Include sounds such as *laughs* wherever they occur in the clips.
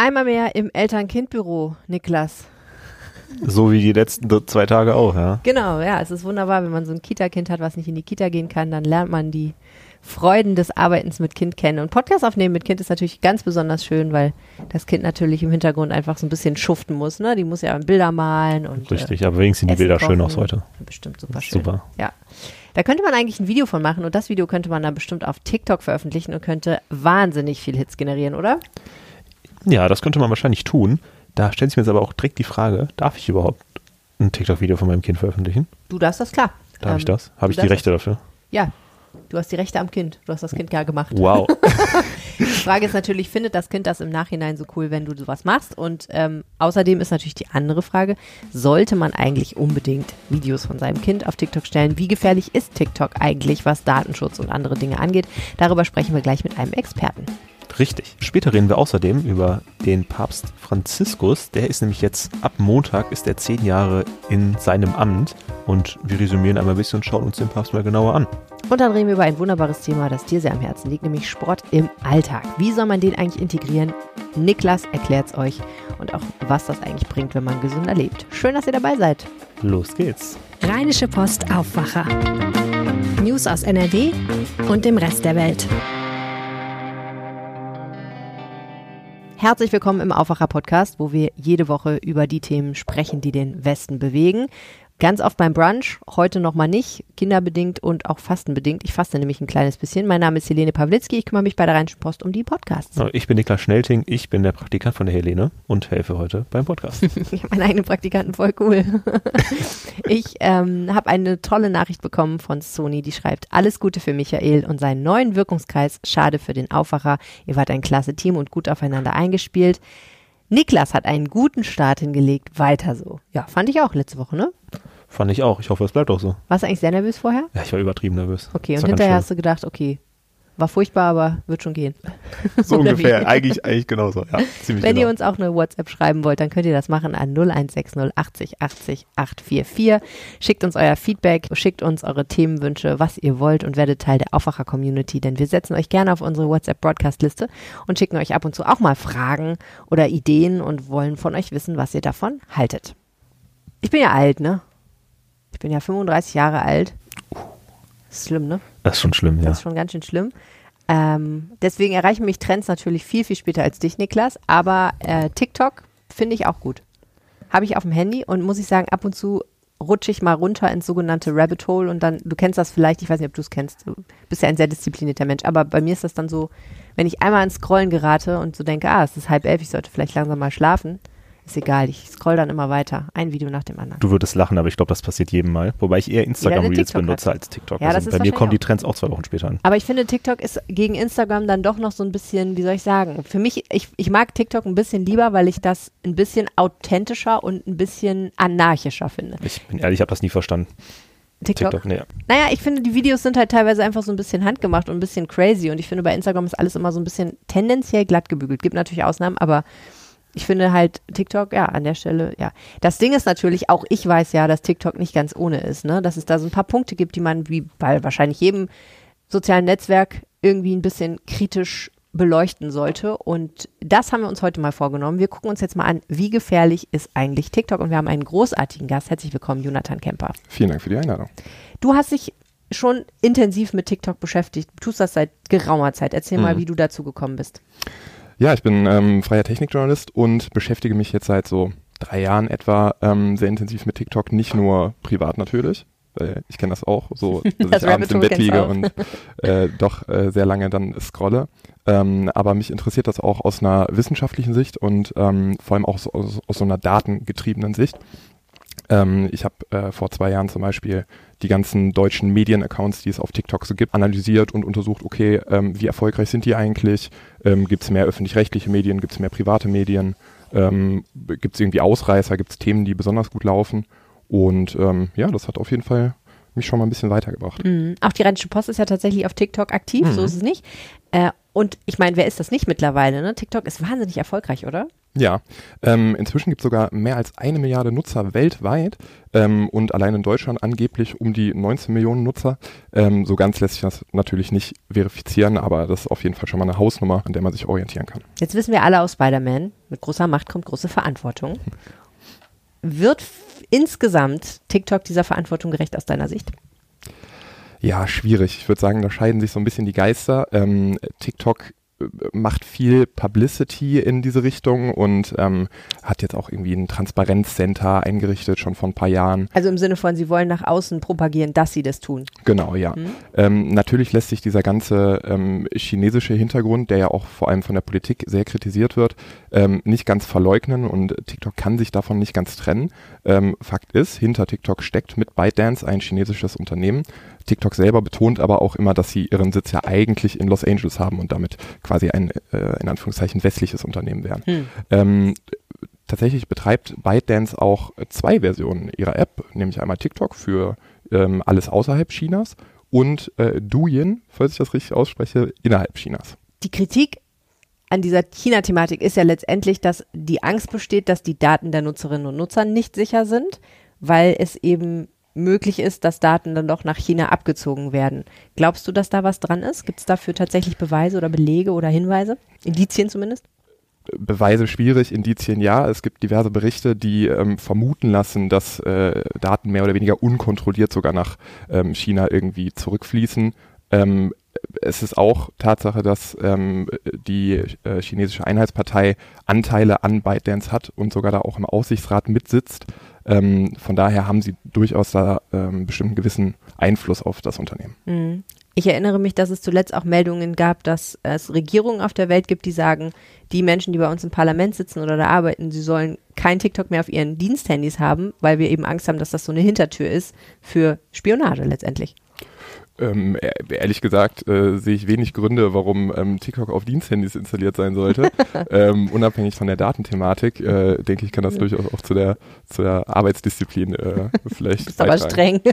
Einmal mehr im Eltern-Kind-Büro, Niklas. So wie die letzten zwei Tage auch, ja. Genau, ja, es ist wunderbar, wenn man so ein Kita-Kind hat, was nicht in die Kita gehen kann, dann lernt man die Freuden des Arbeitens mit Kind kennen. Und Podcast aufnehmen mit Kind ist natürlich ganz besonders schön, weil das Kind natürlich im Hintergrund einfach so ein bisschen schuften muss. Ne? Die muss ja Bilder malen und. Richtig, äh, aber wenigstens sehen die Bilder kochen. schön aus heute. Bestimmt super schön. Super. Ja. Da könnte man eigentlich ein Video von machen und das Video könnte man dann bestimmt auf TikTok veröffentlichen und könnte wahnsinnig viel Hits generieren, oder? Ja, das könnte man wahrscheinlich tun. Da stellt sich mir jetzt aber auch direkt die Frage, darf ich überhaupt ein TikTok-Video von meinem Kind veröffentlichen? Du darfst das, klar. Darf Ähm, ich das? Habe ich die Rechte dafür? Ja, du hast die Rechte am Kind. Du hast das Kind ja gemacht. Wow. *laughs* Die Frage ist natürlich, findet das Kind das im Nachhinein so cool, wenn du sowas machst? Und ähm, außerdem ist natürlich die andere Frage, sollte man eigentlich unbedingt Videos von seinem Kind auf TikTok stellen? Wie gefährlich ist TikTok eigentlich, was Datenschutz und andere Dinge angeht? Darüber sprechen wir gleich mit einem Experten. Richtig. Später reden wir außerdem über den Papst Franziskus. Der ist nämlich jetzt ab Montag ist er zehn Jahre in seinem Amt und wir resümieren einmal ein bisschen und schauen uns den Papst mal genauer an. Und dann reden wir über ein wunderbares Thema, das dir sehr am Herzen liegt, nämlich Sport im Alltag. Wie soll man den eigentlich integrieren? Niklas erklärt es euch und auch, was das eigentlich bringt, wenn man gesünder lebt. Schön, dass ihr dabei seid. Los geht's. Rheinische Post Aufwacher. News aus NRW und dem Rest der Welt. Herzlich willkommen im Aufwacher-Podcast, wo wir jede Woche über die Themen sprechen, die den Westen bewegen. Ganz oft beim Brunch, heute nochmal nicht, kinderbedingt und auch fastenbedingt. Ich faste nämlich ein kleines bisschen. Mein Name ist Helene Pawlitzki, ich kümmere mich bei der Rheinischen Post um die Podcasts. Ich bin Niklas Schnelting, ich bin der Praktikant von der Helene und helfe heute beim Podcast. *laughs* Ich habe meinen eigenen Praktikanten, voll cool. *laughs* ich ähm, habe eine tolle Nachricht bekommen von Sony, die schreibt, alles Gute für Michael und seinen neuen Wirkungskreis, schade für den Aufwacher. Ihr wart ein klasse Team und gut aufeinander eingespielt. Niklas hat einen guten Start hingelegt, weiter so. Ja, fand ich auch letzte Woche, ne? Fand ich auch. Ich hoffe, es bleibt auch so. Warst du eigentlich sehr nervös vorher? Ja, ich war übertrieben nervös. Okay, Das und hinterher hast du gedacht, okay, war furchtbar, aber wird schon gehen. *laughs* So ungefähr. *laughs* Eigentlich, eigentlich genauso. Ja, Wenn genau. ihr uns auch eine WhatsApp schreiben wollt, dann könnt ihr das machen an 0160 80 80 844. Schickt uns euer Feedback, schickt uns eure Themenwünsche, was ihr wollt und werdet Teil der Aufwacher-Community, denn wir setzen euch gerne auf unsere WhatsApp-Broadcast-Liste und schicken euch ab und zu auch mal Fragen oder Ideen und wollen von euch wissen, was ihr davon haltet. Ich bin ja alt, ne? Ich bin ja 35 Jahre alt. Ist schlimm, ne? das ist schon schlimm, ja. Das ist schon ganz schön schlimm. Ähm, deswegen erreichen mich Trends natürlich viel, viel später als dich, Niklas. Aber äh, TikTok finde ich auch gut. Habe ich auf dem Handy und muss ich sagen, ab und zu rutsche ich mal runter ins sogenannte Rabbit Hole und dann, du kennst das vielleicht, ich weiß nicht, ob du es kennst, du bist ja ein sehr disziplinierter Mensch, aber bei mir ist das dann so, wenn ich einmal ins Scrollen gerate und so denke, ah, es ist halb elf, ich sollte vielleicht langsam mal schlafen, ist egal, ich scroll dann immer weiter, ein Video nach dem anderen. Du würdest lachen, aber ich glaube, das passiert jedem Mal. Wobei ich eher Instagram der Reels TikTok benutze hat. als TikTok. Ja, also das ist bei mir kommen die Trends auch zwei Wochen später an. Aber ich finde, TikTok ist gegen Instagram dann doch noch so ein bisschen, wie soll ich sagen, für mich, ich, ich mag TikTok ein bisschen lieber, weil ich das ein bisschen authentischer und ein bisschen anarchischer finde. Ich bin ehrlich, ich habe das nie verstanden. TikTok? TikTok, nee. Naja, ich finde, die Videos sind halt teilweise einfach so ein bisschen handgemacht und ein bisschen crazy und ich finde, bei Instagram ist alles immer so ein bisschen tendenziell glatt gebügelt. Gibt natürlich Ausnahmen, aber ich finde halt TikTok, ja, an der Stelle, ja. Das Ding ist natürlich, auch ich weiß ja, dass TikTok nicht ganz ohne ist, ne? Dass es da so ein paar Punkte gibt, die man, wie bei wahrscheinlich jedem sozialen Netzwerk, irgendwie ein bisschen kritisch beleuchten sollte. Und das haben wir uns heute mal vorgenommen. Wir gucken uns jetzt mal an, wie gefährlich ist eigentlich TikTok. Und wir haben einen großartigen Gast. Herzlich willkommen, Jonathan Kemper. Vielen Dank für die Einladung. Du hast dich schon intensiv mit TikTok beschäftigt. Du tust das seit geraumer Zeit. Erzähl mal, Mhm. wie du dazu gekommen bist. Ja, ich bin ähm, freier Technikjournalist und beschäftige mich jetzt seit so drei Jahren etwa ähm, sehr intensiv mit TikTok, nicht nur privat natürlich. Ich kenne das auch, so *laughs* dass Das ich abends im Bett liege auch. und äh, doch äh, sehr lange dann scrolle. Ähm, aber mich interessiert das auch aus einer wissenschaftlichen Sicht und ähm, vor allem auch so, aus, aus so einer datengetriebenen Sicht. Ähm, ich habe äh, vor zwei Jahren zum Beispiel die ganzen deutschen Medienaccounts, die es auf TikTok so gibt, analysiert und untersucht, okay, ähm, wie erfolgreich sind die eigentlich? Ähm, gibt es mehr öffentlich-rechtliche Medien? Gibt es mehr private Medien? Ähm, gibt es irgendwie Ausreißer? Gibt es Themen, die besonders gut laufen? Und ähm, ja, das hat auf jeden Fall mich schon mal ein bisschen weitergebracht. Mhm. Auch die Rheinische Post ist ja tatsächlich auf TikTok aktiv, Mhm. so ist es nicht. Äh, Und ich meine, wer ist das nicht mittlerweile? Ne? TikTok ist wahnsinnig erfolgreich, oder? Ja, ähm, inzwischen gibt es sogar mehr als eine Milliarde Nutzer weltweit ähm, und allein in Deutschland angeblich um die 19 Millionen Nutzer. Ähm, so ganz lässt sich das natürlich nicht verifizieren, aber das ist auf jeden Fall schon mal eine Hausnummer, an der man sich orientieren kann. Jetzt wissen wir alle aus Spider-Man, mit großer Macht kommt große Verantwortung. Wird insgesamt TikTok dieser Verantwortung gerecht aus deiner Sicht? Ja, schwierig. Ich würde sagen, da scheiden sich so ein bisschen die Geister. Ähm, TikTok macht viel Publicity in diese Richtung und ähm, hat jetzt auch irgendwie ein Transparenzcenter eingerichtet, schon vor ein paar Jahren. Also im Sinne von, sie wollen nach außen propagieren, dass sie das tun. Genau, ja. Mhm. Ähm, natürlich lässt sich dieser ganze ähm, chinesische Hintergrund, der ja auch vor allem von der Politik sehr kritisiert wird, ähm, nicht ganz verleugnen und TikTok kann sich davon nicht ganz trennen. Ähm, Fakt ist, hinter TikTok steckt mit ByteDance ein chinesisches Unternehmen, TikTok selber betont aber auch immer, dass sie ihren Sitz ja eigentlich in Los Angeles haben und damit quasi ein, äh, in Anführungszeichen, westliches Unternehmen wären. Hm. Ähm, tatsächlich betreibt ByteDance auch zwei Versionen ihrer App, nämlich einmal TikTok für ähm, alles außerhalb Chinas und äh, Douyin, falls ich das richtig ausspreche, innerhalb Chinas. Die Kritik an dieser China-Thematik ist ja letztendlich, dass die Angst besteht, dass die Daten der Nutzerinnen und Nutzer nicht sicher sind, weil es eben möglich ist, dass Daten dann doch nach China abgezogen werden. Glaubst du, dass da was dran ist? Gibt es dafür tatsächlich Beweise oder Belege oder Hinweise? Indizien zumindest? Beweise schwierig, Indizien ja. Es gibt diverse Berichte, die ähm, vermuten lassen, dass äh, Daten mehr oder weniger unkontrolliert sogar nach ähm, China irgendwie zurückfließen. Ähm, es ist auch Tatsache, dass ähm, die äh, chinesische Einheitspartei Anteile an ByteDance hat und sogar da auch im Aussichtsrat mitsitzt. Ähm, von daher haben sie durchaus da ähm, bestimmt einen gewissen Einfluss auf das Unternehmen. Mhm. Ich erinnere mich, dass es zuletzt auch Meldungen gab, dass es Regierungen auf der Welt gibt, die sagen, die Menschen, die bei uns im Parlament sitzen oder da arbeiten, sie sollen kein TikTok mehr auf ihren Diensthandys haben, weil wir eben Angst haben, dass das so eine Hintertür ist für Spionage letztendlich. Ähm, e-, ehrlich gesagt äh, sehe ich wenig Gründe, warum ähm, TikTok auf Diensthandys installiert sein sollte. *laughs* ähm, unabhängig von der Datenthematik, äh, denke ich, kann das ja. durchaus auch zu der, zu der Arbeitsdisziplin äh, *laughs* vielleicht. Ist aber streng. *laughs*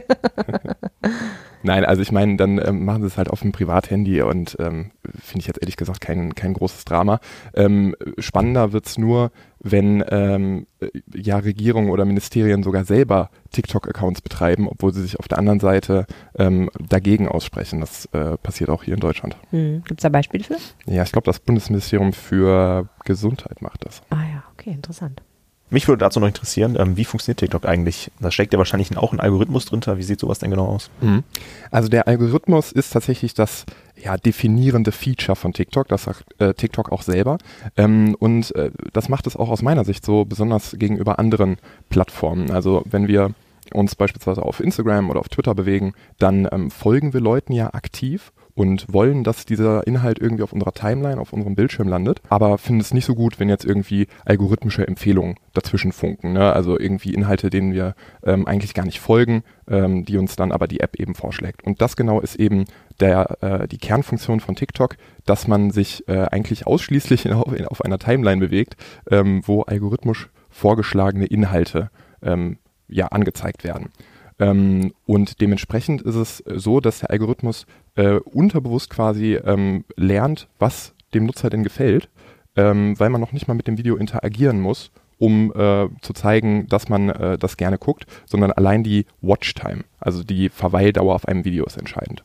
Nein, also ich meine, dann ähm, machen sie es halt auf dem Privathandy und ähm, finde ich jetzt ehrlich gesagt kein, kein großes Drama. Ähm, spannender wird's nur, wenn ähm, ja Regierungen oder Ministerien sogar selber TikTok-Accounts betreiben, obwohl sie sich auf der anderen Seite ähm, dagegen aussprechen. Das äh, passiert auch hier in Deutschland. Hm. Gibt es da Beispiele für? Ja, ich glaube, das Bundesministerium für Gesundheit macht das. Ah ja, okay, interessant. Mich würde dazu noch interessieren, ähm, wie funktioniert TikTok eigentlich? Da steckt ja wahrscheinlich auch ein Algorithmus drunter. Wie sieht sowas denn genau aus? Mhm. Also der Algorithmus ist tatsächlich das ja, definierende Feature von TikTok. Das sagt äh, TikTok auch selber. Ähm, und äh, das macht es auch aus meiner Sicht so besonders gegenüber anderen Plattformen. Also wenn wir uns beispielsweise auf Instagram oder auf Twitter bewegen, dann ähm, folgen wir Leuten ja aktiv und wollen, dass dieser Inhalt irgendwie auf unserer Timeline, auf unserem Bildschirm landet, aber finden es nicht so gut, wenn jetzt irgendwie algorithmische Empfehlungen dazwischen funken. Ne? Also irgendwie Inhalte, denen wir ähm, eigentlich gar nicht folgen, ähm, die uns dann aber die App eben vorschlägt. Und das genau ist eben der, äh, die Kernfunktion von TikTok, dass man sich äh, eigentlich ausschließlich in, *laughs* auf, in, auf, einer Timeline bewegt, ähm, wo algorithmisch vorgeschlagene Inhalte ähm, ja angezeigt werden. Ähm, und dementsprechend ist es so, dass der Algorithmus äh, unterbewusst quasi ähm, lernt, was dem Nutzer denn gefällt, ähm, weil man noch nicht mal mit dem Video interagieren muss, um äh, zu zeigen, dass man äh, das gerne guckt, sondern allein die Watchtime, also die Verweildauer auf einem Video ist entscheidend.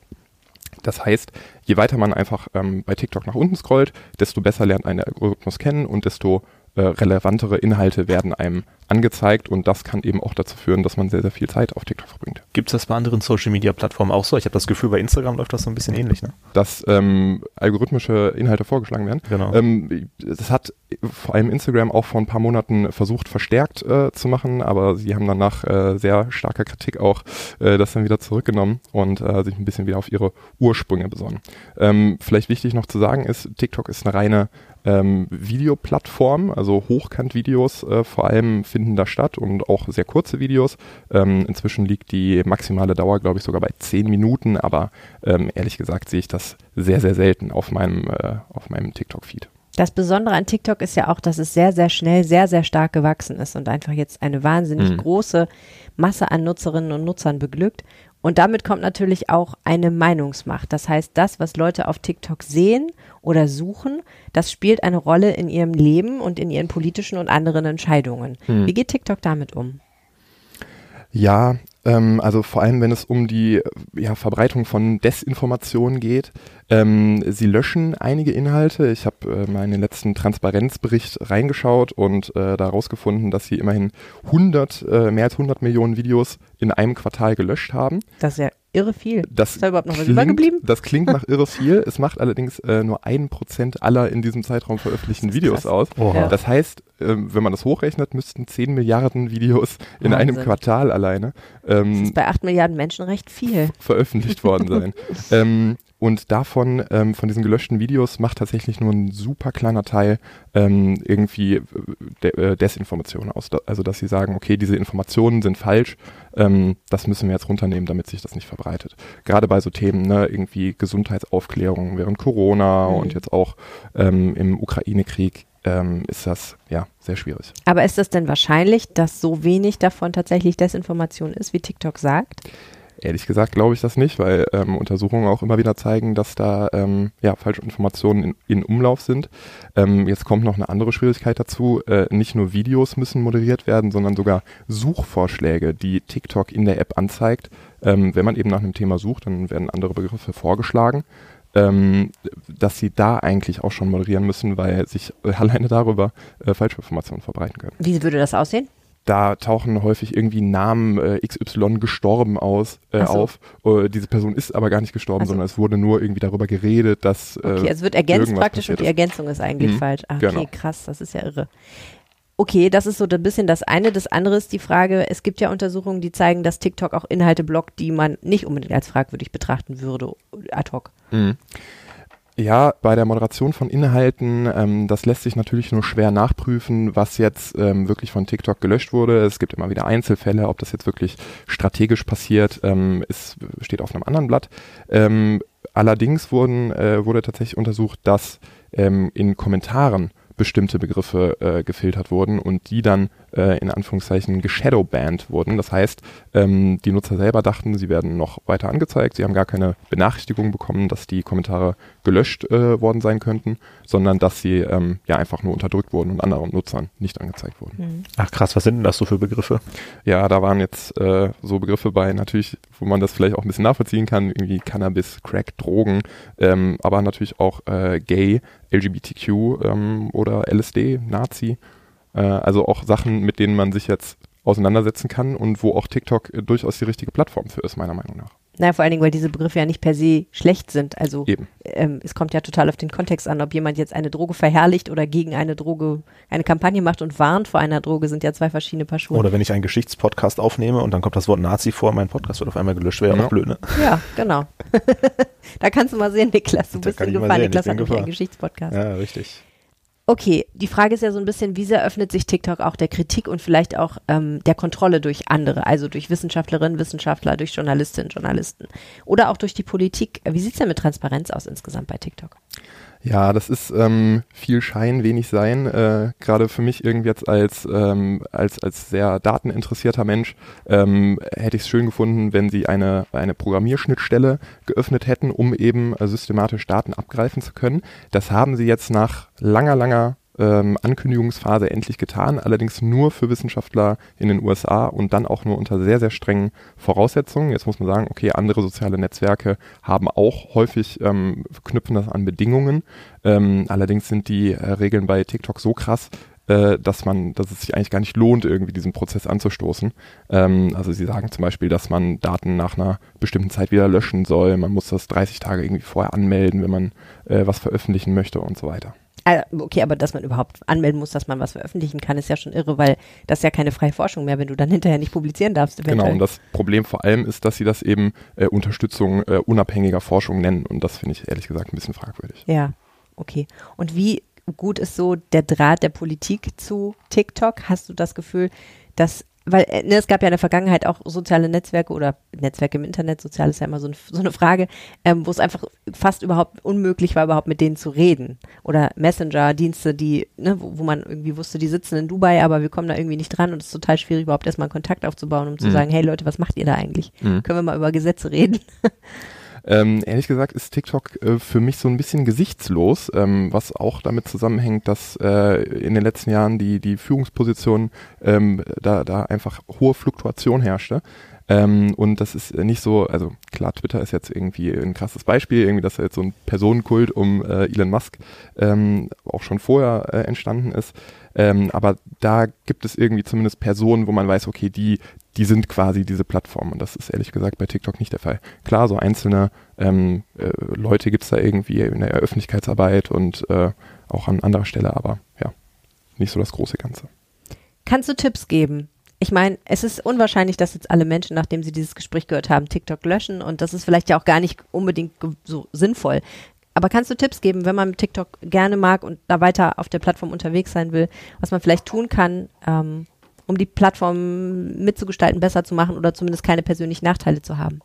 Das heißt, je weiter man einfach ähm, bei TikTok nach unten scrollt, desto besser lernt ein Algorithmus kennen und desto äh, relevantere Inhalte werden einem angezeigt und das kann eben auch dazu führen, dass man sehr, sehr viel Zeit auf TikTok verbringt. Gibt es das bei anderen Social-Media-Plattformen auch so? Ich habe das Gefühl, bei Instagram läuft das so ein bisschen ähnlich, ne? Dass ähm, algorithmische Inhalte vorgeschlagen werden. Genau. Ähm, das hat vor allem Instagram auch vor ein paar Monaten versucht, verstärkt äh, zu machen, aber sie haben dann nach äh, sehr starker Kritik auch äh, das dann wieder zurückgenommen und äh, sich ein bisschen wieder auf ihre Ursprünge besonnen. Ähm, vielleicht wichtig noch zu sagen ist, TikTok ist eine reine ähm, Videoplattform, also Hochkant-Videos äh, vor allem finden da statt und auch sehr kurze Videos. Ähm, inzwischen liegt die maximale Dauer, glaube ich, sogar bei 10 Minuten, aber ähm, ehrlich gesagt sehe ich das sehr, sehr selten auf meinem, äh, auf meinem TikTok-Feed. Das Besondere an TikTok ist ja auch, dass es sehr, sehr schnell, sehr, sehr stark gewachsen ist und einfach jetzt eine wahnsinnig mhm. große Masse an Nutzerinnen und Nutzern beglückt. Und damit kommt natürlich auch eine Meinungsmacht. Das heißt, das, was Leute auf TikTok sehen oder suchen, das spielt eine Rolle in ihrem Leben und in ihren politischen und anderen Entscheidungen. Hm. Wie geht TikTok damit um? Ja, ähm, also vor allem, wenn es um die ja, Verbreitung von Desinformationen geht. Ähm, sie löschen einige Inhalte. Ich habe äh, mal in den letzten Transparenzbericht reingeschaut und äh, da herausgefunden, dass sie immerhin 100, äh, mehr als 100 Millionen Videos in einem Quartal gelöscht haben. Das ist ja irre viel. Das ist da überhaupt noch was klingt, übergeblieben? Das klingt nach irre *laughs* viel. Es macht allerdings äh, nur ein Prozent aller in diesem Zeitraum veröffentlichten Videos aus. Oha. Das heißt, ähm, wenn man das hochrechnet, müssten 10 Milliarden Videos in einem Wahnsinn. Quartal alleine Das ähm, ist bei 8 Milliarden Menschen recht viel. veröffentlicht worden sein. *laughs* ähm, und davon, ähm, von diesen gelöschten Videos, macht tatsächlich nur ein super kleiner Teil ähm, irgendwie äh, De äh, Desinformation aus. Also, dass sie sagen, okay, diese Informationen sind falsch, ähm, das müssen wir jetzt runternehmen, damit sich das nicht verbreitet. Gerade bei so Themen, ne, irgendwie Gesundheitsaufklärung während Corona Mhm. und jetzt auch ähm, im Ukraine-Krieg ähm, ist das ja sehr schwierig. Aber ist das denn wahrscheinlich, dass so wenig davon tatsächlich Desinformation ist, wie TikTok sagt? Ehrlich gesagt glaube ich das nicht, weil ähm, Untersuchungen auch immer wieder zeigen, dass da ähm, ja, falsche Informationen in, in Umlauf sind. Ähm, jetzt kommt noch eine andere Schwierigkeit dazu. Äh, nicht nur Videos müssen moderiert werden, sondern sogar Suchvorschläge, die TikTok in der App anzeigt. Ähm, wenn man eben nach einem Thema sucht, dann werden andere Begriffe vorgeschlagen. Ähm, dass sie da eigentlich auch schon moderieren müssen, weil sich alleine darüber äh, Falschinformationen verbreiten können Wie würde das aussehen? Da tauchen häufig irgendwie Namen äh, XY gestorben aus, äh, Ach so. auf. Äh, diese Person ist aber gar nicht gestorben, Ach so. sondern es wurde nur irgendwie darüber geredet, dass äh, Okay, es wird ergänzt praktisch und die Ergänzung ist eigentlich Mhm, falsch. Ah, okay, genau. krass, das ist ja irre. Okay, das ist so ein bisschen das eine. Das andere ist die Frage, es gibt ja Untersuchungen, die zeigen, dass TikTok auch Inhalte blockt, die man nicht unbedingt als fragwürdig betrachten würde, ad hoc. Mhm. Ja, bei der Moderation von Inhalten, ähm, das lässt sich natürlich nur schwer nachprüfen, was jetzt ähm, wirklich von TikTok gelöscht wurde. Es gibt immer wieder Einzelfälle, ob das jetzt wirklich strategisch passiert, ähm, ist, steht auf einem anderen Blatt. Ähm, allerdings wurden, äh, wurde tatsächlich untersucht, dass ähm, in Kommentaren bestimmte Begriffe äh, gefiltert wurden und die dann äh, in Anführungszeichen geshadowbanned wurden. Das heißt, ähm, die Nutzer selber dachten, sie werden noch weiter angezeigt. Sie haben gar keine Benachrichtigung bekommen, dass die Kommentare gelöscht äh, worden sein könnten, sondern dass sie ähm, ja einfach nur unterdrückt wurden und anderen Nutzern nicht angezeigt wurden. Ach krass, was sind denn das so für Begriffe? Ja, da waren jetzt äh, so Begriffe bei, natürlich, wo man das vielleicht auch ein bisschen nachvollziehen kann, irgendwie Cannabis, Crack, Drogen, ähm, aber natürlich auch äh, Gay, LGBTQ ähm, oder LSD, Nazi. Äh, also auch Sachen, mit denen man sich jetzt auseinandersetzen kann und wo auch TikTok äh, durchaus die richtige Plattform für ist, meiner Meinung nach. Naja, vor allen Dingen, weil diese Begriffe ja nicht per se schlecht sind. Also Eben. ähm, es kommt ja total auf den Kontext an, ob jemand jetzt eine Droge verherrlicht oder gegen eine Droge eine Kampagne macht und warnt vor einer Droge, sind ja zwei verschiedene Paar Schuhe. Oder wenn ich einen Geschichtspodcast aufnehme und dann kommt das Wort Nazi vor, mein Podcast wird auf einmal gelöscht, wäre ja Ja. auch blöd, ne? Ja, genau. *laughs* da kannst du mal sehen, Niklas. Du Da bist in Gefahr. sehen, Niklas ich hat nämlich einen. Geschichtspodcast. Ja, richtig. Okay, die Frage ist ja so ein bisschen, wie sehr öffnet sich TikTok auch der Kritik und vielleicht auch ähm, der Kontrolle durch andere, also durch Wissenschaftlerinnen, Wissenschaftler, durch Journalistinnen, Journalisten oder auch durch die Politik. Wie sieht's denn mit Transparenz aus insgesamt bei TikTok? Ja, das ist ähm, viel Schein, wenig Sein. Äh, Gerade für mich irgendwie jetzt als, ähm, als, als sehr dateninteressierter Mensch ähm, hätte ich es schön gefunden, wenn sie eine, eine Programmierschnittstelle geöffnet hätten, um eben äh, systematisch Daten abgreifen zu können. Das haben sie jetzt nach langer, langer ähm, Ankündigungsphase endlich getan, allerdings nur für Wissenschaftler in den USA und dann auch nur unter sehr, sehr strengen Voraussetzungen. Jetzt muss man sagen, okay, andere soziale Netzwerke haben auch häufig, ähm, knüpfen das an Bedingungen. Ähm, allerdings sind die äh, Regeln bei TikTok so krass, äh, dass man, dass es sich eigentlich gar nicht lohnt, irgendwie diesen Prozess anzustoßen. Ähm, also sie sagen zum Beispiel, dass man Daten nach einer bestimmten Zeit wieder löschen soll. Man muss das 30 Tage irgendwie vorher anmelden, wenn man äh, was veröffentlichen möchte und so weiter. Ah, Okay, aber dass man überhaupt anmelden muss, dass man was veröffentlichen kann, ist ja schon irre, weil das ist ja keine freie Forschung mehr, wenn du dann hinterher nicht publizieren darfst. Genau, eventuell. und das Problem vor allem ist, dass sie das eben äh, Unterstützung äh, unabhängiger Forschung nennen. Und das finde ich ehrlich gesagt ein bisschen fragwürdig. Ja, okay. Und wie gut ist so der Draht der Politik zu TikTok? Hast du das Gefühl, dass weil äh, ne, es gab ja in der Vergangenheit auch soziale Netzwerke oder Netzwerke im Internet, sozial ist ja immer so, ein, so eine Frage, ähm, wo es einfach fast überhaupt unmöglich war, überhaupt mit denen zu reden. Oder Messenger-Dienste, die, ne, wo, wo man irgendwie wusste, die sitzen in Dubai, aber wir kommen da irgendwie nicht dran und es ist total schwierig, überhaupt erstmal einen Kontakt aufzubauen, um zu Mhm. sagen, hey Leute, was macht ihr da eigentlich? Mhm. Können wir mal über Gesetze reden? *laughs* Ähm, ehrlich gesagt ist TikTok äh, für mich so ein bisschen gesichtslos, ähm, was auch damit zusammenhängt, dass äh, in den letzten Jahren die, die Führungsposition ähm, da, da einfach hohe Fluktuation herrschte. Ähm, und das ist nicht so, also klar, Twitter ist jetzt irgendwie ein krasses Beispiel, irgendwie, dass da jetzt so ein Personenkult um äh, Elon Musk ähm, auch schon vorher äh, entstanden ist. Ähm, aber da gibt es irgendwie zumindest Personen, wo man weiß, okay, die, die sind quasi diese Plattform. Und das ist ehrlich gesagt bei TikTok nicht der Fall. Klar, so einzelne ähm, äh, Leute gibt's da irgendwie in der Öffentlichkeitsarbeit und äh, auch an anderer Stelle, aber ja, nicht so das große Ganze. Kannst du Tipps geben? Ich meine, es ist unwahrscheinlich, dass jetzt alle Menschen, nachdem sie dieses Gespräch gehört haben, TikTok löschen und das ist vielleicht ja auch gar nicht unbedingt so sinnvoll. Aber kannst du Tipps geben, wenn man TikTok gerne mag und da weiter auf der Plattform unterwegs sein will, was man vielleicht tun kann, ähm, um die Plattform mitzugestalten, besser zu machen oder zumindest keine persönlichen Nachteile zu haben?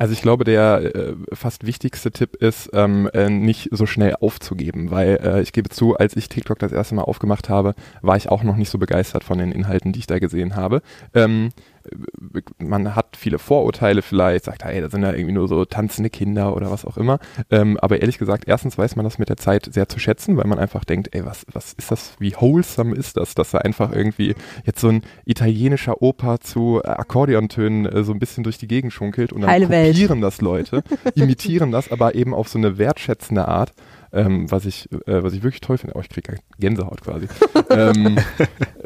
Also ich glaube, der äh, fast wichtigste Tipp ist, ähm, äh, nicht so schnell aufzugeben, weil äh, ich gebe zu, als ich TikTok das erste Mal aufgemacht habe, war ich auch noch nicht so begeistert von den Inhalten, die ich da gesehen habe. Ähm, äh, man hat viele Vorurteile vielleicht, sagt, hey, das sind ja irgendwie nur so tanzende Kinder oder was auch immer. Ähm, aber ehrlich gesagt, erstens weiß man das mit der Zeit sehr zu schätzen, weil man einfach denkt, ey, was, was ist das, wie wholesome ist das, dass da einfach irgendwie jetzt so ein italienischer Opa zu Akkordeontönen äh, so ein bisschen durch die Gegend schunkelt und dann Heile Welt. kopieren das Leute, *laughs* imitieren das, aber eben auf so eine wertschätzende Art, ähm, was ich, äh, was ich wirklich toll finde. Oh, ich kriege Gänsehaut quasi. *laughs* ähm,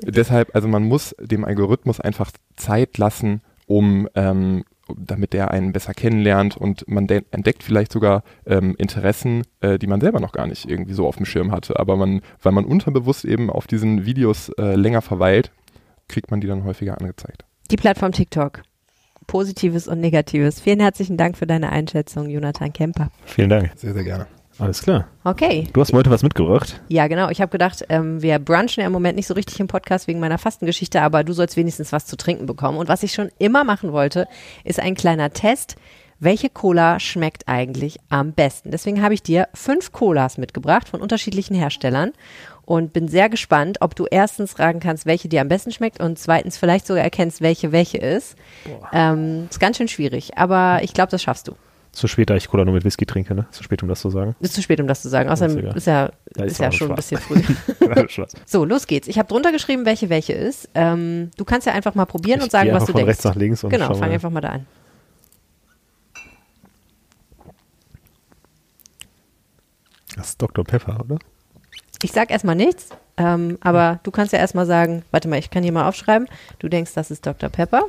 deshalb, also man muss dem Algorithmus einfach Zeit lassen, um ähm, damit der einen besser kennenlernt und man de- entdeckt vielleicht sogar ähm, Interessen, äh, die man selber noch gar nicht irgendwie so auf dem Schirm hatte. Aber man, weil man unterbewusst eben auf diesen Videos äh, länger verweilt, kriegt man die dann häufiger angezeigt. Die Plattform TikTok. Positives und Negatives. Vielen herzlichen Dank für deine Einschätzung, Jonathan Kemper. Vielen Dank. Sehr, sehr gerne. Alles klar. Okay. Du hast heute was mitgebracht. Ja, genau. Ich habe gedacht, ähm, wir brunchen ja im Moment nicht so richtig im Podcast wegen meiner Fastengeschichte, aber du sollst wenigstens was zu trinken bekommen. Und was ich schon immer machen wollte, ist ein kleiner Test. Welche Cola schmeckt eigentlich am besten? Deswegen habe ich dir fünf Colas mitgebracht von unterschiedlichen Herstellern und bin sehr gespannt, ob du erstens raten kannst, welche dir am besten schmeckt und zweitens vielleicht sogar erkennst, welche welche ist. Ähm, ist ganz schön schwierig, aber ich glaube, das schaffst du. Zu spät, da ich Cola nur mit Whisky trinke, ne? Zu spät, um das zu sagen. Ist zu spät, um das zu sagen. Außerdem egal. ist ja, Ja, ist ist ja schon ein Spaß. bisschen früh. *laughs* So, los geht's. Ich habe drunter geschrieben, welche welche ist. Ähm, du kannst ja einfach mal probieren Ich und sagen, was du von denkst. rechts nach links und genau, fang mal. einfach mal da an. Das ist Dr. Pepper, oder? Ich sag erstmal nichts, ähm, aber du kannst ja erstmal sagen, warte mal, ich kann hier mal aufschreiben. Du denkst, das ist Dr. Pepper.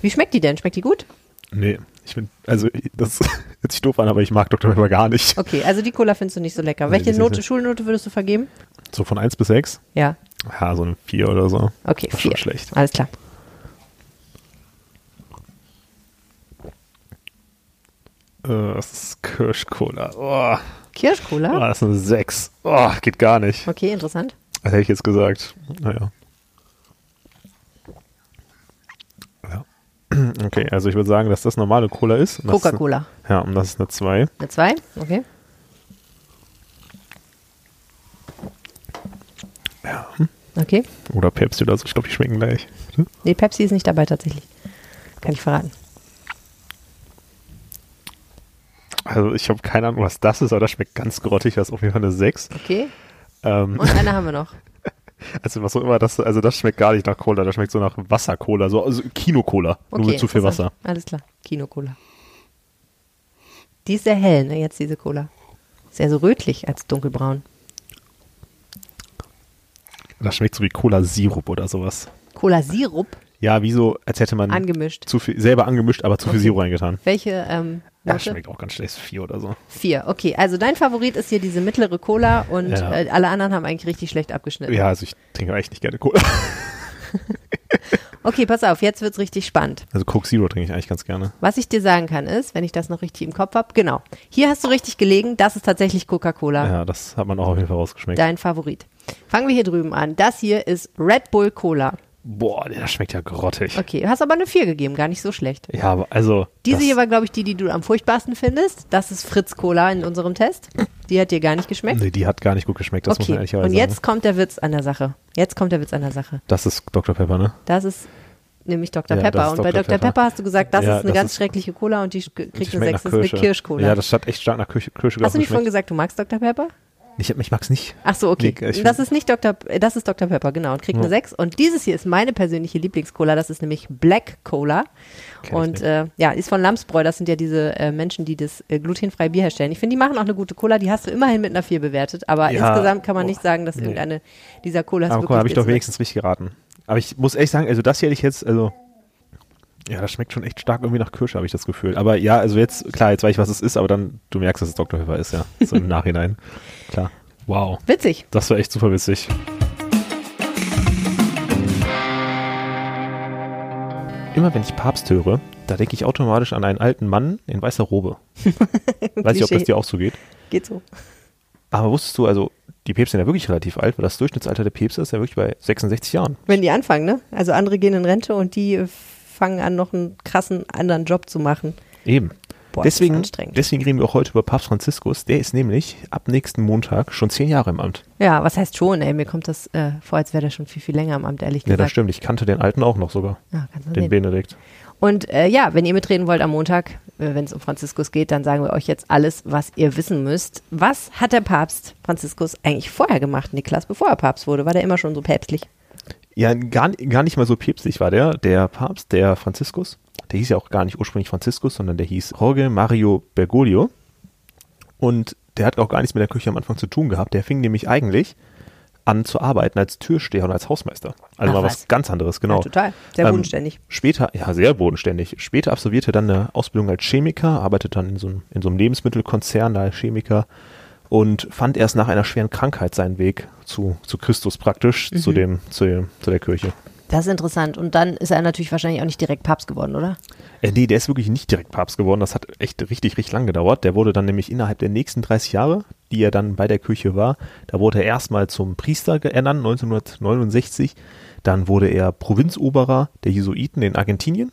Wie schmeckt die denn? Schmeckt die gut? Nee, ich bin, also das *laughs* hört sich doof an, aber ich mag Dr. Pepper gar nicht. Okay, also die Cola findest du nicht so lecker. Nee, Welche Note, Schulnote würdest du vergeben? So von 1 bis 6? Ja, Ja, so eine 4 oder so. okay, schon vier. schlecht. Alles klar. Äh, das ist Kirschcola. Oh, oh, Kirschcola? das ist eine 6. Oh, geht gar nicht. Okay, interessant. Das hätte ich jetzt gesagt. Naja. *clears throat* Okay, also ich würde sagen, dass das normale Cola ist. Coca-Cola. Ja, und das ist eine 2. Eine 2? Okay. Ja. Okay. Oder Pepsi oder so. Ich glaube, die schmecken gleich. Nee, Pepsi ist nicht dabei tatsächlich. Kann ich verraten. Also ich habe keine Ahnung, was das ist, aber das schmeckt ganz grottig. Das ist auf jeden Fall eine 6. Okay. Ähm, Und eine haben wir noch. *laughs* also was auch immer das, also das schmeckt gar nicht nach Cola. Das schmeckt so nach Wasser-Cola, so also Kino-Cola. Okay, nur mit zu viel. Wasser. Alles klar. Kino-Cola. Die ist sehr hell, ne, jetzt diese Cola. Sehr so rötlich als dunkelbraun. Das schmeckt so wie Cola-Sirup oder sowas. Cola-Sirup Ja, wie so, als hätte man angemischt. zu viel, selber angemischt, aber zu viel Okay. Sirup reingetan. Welche ähm, Ja, schmeckt auch ganz schlecht. Vier oder so. Vier. Okay, also dein Favorit ist hier diese mittlere Cola und Ja. äh, alle anderen haben eigentlich richtig schlecht abgeschnitten. Ja, also ich trinke echt nicht gerne Cola. *laughs* Okay, pass auf, jetzt wird's richtig spannend. Also Coke Zero trinke ich eigentlich ganz gerne. Was ich dir sagen kann ist, wenn ich das noch richtig im Kopf habe, genau. Hier hast du richtig gelegen, das ist tatsächlich Coca-Cola. Ja, das hat man auch auf jeden Fall rausgeschmeckt. Dein Favorit. Fangen wir hier drüben an. Das hier ist Red Bull Cola. Boah, der schmeckt ja grottig. Okay, du hast aber eine 4 gegeben, gar nicht so schlecht. Ja, aber also. Diese hier war, glaube ich, die, die du am furchtbarsten findest. Das ist Fritz Cola in unserem Test. Die hat dir gar nicht geschmeckt. Nee, die hat gar nicht gut geschmeckt, das muss man okay, ehrlicherweise und jetzt sagen. kommt der Witz an der Sache. Jetzt kommt der Witz an der Sache. Das ist Dr. Pepper, ne? Das ist nämlich Dr. Ja, Pepper. Und bei Dr. Dr. Pepper. Pepper hast du gesagt, das Ja, ist eine das ganz ist- schreckliche Cola und die kriegt eine nach 6, das ist eine. Kirschcola. Ja, das hat echt stark nach Kirsche, hast du nicht vorhin gesagt, du magst Dr. Pepper? Ich, ich mag's nicht. Ach so, okay. Nee, das ist nicht Dr. P- Das ist Dr. Pepper, genau. Und kriegt eine Ja. 6. Und dieses hier ist meine persönliche Lieblingscola. Das ist nämlich Black Cola. Kenn Und äh, ja, ist von Lamsbräu. Das sind ja diese äh, Menschen, die das äh, glutenfreie Bier herstellen. Ich finde, die machen auch eine gute Cola. Die hast du immerhin mit einer 4 bewertet. Aber Ja, insgesamt kann man oh, nicht sagen, dass nee. irgendeine dieser Colas Aber guck habe ich doch wenigstens richtig geraten. Aber ich muss echt sagen, also das hier hätte ich jetzt, also. Ja, das schmeckt schon echt stark irgendwie nach Kirsche, habe ich das Gefühl. Aber ja, also jetzt, klar, jetzt weiß ich, was es ist, aber dann, du merkst, dass es Dr. Pepper ist, ja. So im *laughs* Nachhinein. Klar. Wow. Witzig. Das war echt super witzig. Immer wenn ich Papst höre, da denke ich automatisch an einen alten Mann in weißer Robe. *laughs* Weiß nicht, ob das dir auch so geht. Geht so. Aber wusstest du, also die Päpste sind ja wirklich relativ alt, weil das Durchschnittsalter der Päpste ist ja wirklich bei 66 Jahren. Wenn die anfangen, ne? Also andere gehen in Rente und die äh, fangen an, noch einen krassen anderen Job zu machen. Eben. Boah, deswegen, anstrengend. deswegen reden wir auch heute über Papst Franziskus. Der ist nämlich ab nächsten Montag schon zehn Jahre im Amt. Ja, was heißt schon, ey? Mir kommt das äh, vor, als wäre der schon viel, viel länger am Amt, ehrlich Ja, das gesagt. stimmt. Ich kannte den alten auch noch sogar, Ja, du den sehen. Benedikt. Und äh, ja, wenn ihr mitreden wollt am Montag, äh, wenn es um Franziskus geht, dann sagen wir euch jetzt alles, was ihr wissen müsst. Was hat der Papst Franziskus eigentlich vorher gemacht, Niklas, bevor er Papst wurde? War der immer schon so päpstlich? Ja, gar, gar nicht mal so päpstlich war der. Der Papst, der Franziskus, der hieß ja auch gar nicht ursprünglich Franziskus, sondern der hieß Jorge Mario Bergoglio. Und der hat auch gar nichts mit der Kirche am Anfang zu tun gehabt. Der fing nämlich eigentlich an zu arbeiten als Türsteher und als Hausmeister. Also Ach, mal was. was ganz anderes, genau. Ja, total. Sehr Ähm, bodenständig. Später, ja, sehr bodenständig. Später absolvierte er dann eine Ausbildung als Chemiker, arbeitet dann in so, einem, in so einem Lebensmittelkonzern da als Chemiker und fand erst nach einer schweren Krankheit seinen Weg zu, zu Christus praktisch, Mhm. zu, dem, zu, dem, zu der Kirche. Das ist interessant. Und dann ist er natürlich wahrscheinlich auch nicht direkt Papst geworden, oder? Äh, nee, der ist wirklich nicht direkt Papst geworden. Das hat echt richtig, richtig lang gedauert. Der wurde dann nämlich innerhalb der nächsten 30 Jahre, die er dann bei der Kirche war, da wurde er erstmal zum Priester ernannt, 1969. Dann wurde er Provinzoberer der Jesuiten in Argentinien,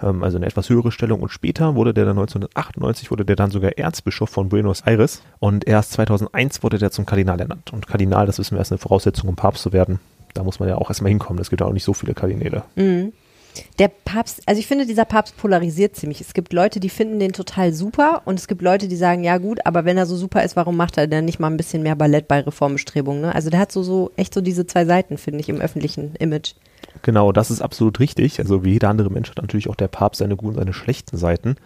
ähm, also eine etwas höhere Stellung. Und später wurde der dann 1998, wurde der dann sogar Erzbischof von Buenos Aires. Und erst 2001 wurde der zum Kardinal ernannt. Und Kardinal, das wissen wir, ist eine Voraussetzung, um Papst zu werden. Da muss man ja auch erstmal hinkommen. Es gibt ja auch nicht so viele Kardinäle. Der Papst, also ich finde, dieser Papst polarisiert ziemlich. Es gibt Leute, die finden den total super und es gibt Leute, die sagen, ja gut, aber wenn er so super ist, warum macht er denn nicht mal ein bisschen mehr Ballett bei Reformbestrebungen? Ne? Also der hat so, so echt so diese zwei Seiten, finde ich, im öffentlichen Image. Genau, das ist absolut richtig. Also wie jeder andere Mensch hat natürlich auch der Papst seine guten und seine schlechten Seiten.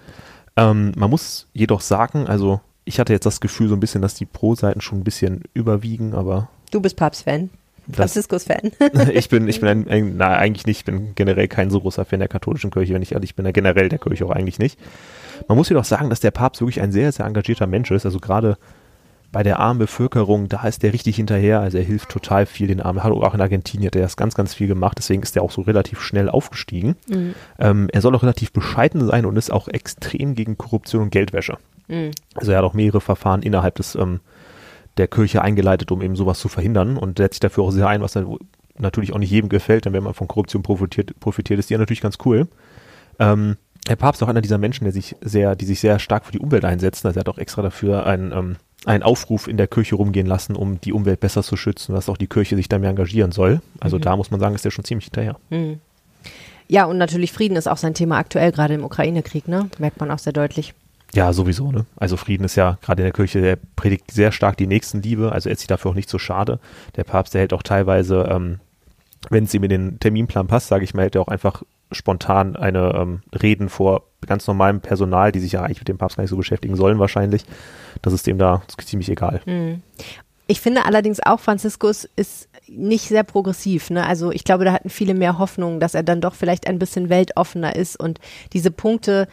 Ähm, man muss jedoch sagen, also ich hatte jetzt das Gefühl so ein bisschen, dass die Pro-Seiten schon ein bisschen überwiegen, aber Du bist Papst-Fan, das, Franziskus-Fan. *laughs* ich bin, ich bin ein, *laughs* ein, na, eigentlich nicht, ich bin generell kein so großer Fan der katholischen Kirche, wenn ich ehrlich bin, ja generell der Kirche auch eigentlich nicht. Man muss jedoch sagen, dass der Papst wirklich ein sehr, sehr engagierter Mensch ist. Also gerade bei der armen Bevölkerung, da ist der richtig hinterher. Also er hilft total viel den Armen. Hat auch in Argentinien hat er das ganz, ganz viel gemacht. Deswegen ist er auch so relativ schnell aufgestiegen. Ähm, er soll auch relativ bescheiden sein und ist auch extrem gegen Korruption und Geldwäsche. Also er hat auch mehrere Verfahren innerhalb des ähm, der Kirche eingeleitet, um eben sowas zu verhindern und setzt sich dafür auch sehr ein, was dann natürlich auch nicht jedem gefällt, denn wenn man von Korruption profitiert, profitiert ist die ja natürlich ganz cool. Ähm, der Papst ist auch einer dieser Menschen, der sich sehr, die sich sehr stark für die Umwelt einsetzen. Also er hat auch extra dafür einen, ähm, einen Aufruf in der Kirche rumgehen lassen, um die Umwelt besser zu schützen, dass auch die Kirche sich da mehr engagieren soll. Also da muss man sagen, ist der schon ziemlich hinterher. ja, und natürlich Frieden ist auch sein Thema aktuell, gerade im Ukraine-Krieg, ne? Merkt man auch sehr deutlich. Ja, sowieso, ne? Also Frieden ist ja gerade in der Kirche, der predigt sehr stark die Nächstenliebe, also er ist sich dafür auch nicht so schade. Der Papst, der hält auch teilweise, ähm, wenn es ihm in den Terminplan passt, sage ich mal, hält er auch einfach spontan eine ähm, Reden vor ganz normalem Personal, die sich ja eigentlich mit dem Papst gar nicht so beschäftigen sollen wahrscheinlich. Das ist dem da ziemlich egal. Ich finde allerdings auch, Franziskus ist nicht sehr progressiv. Ne? Also ich glaube, da hatten viele mehr Hoffnung, dass er dann doch vielleicht ein bisschen weltoffener ist und diese Punkte,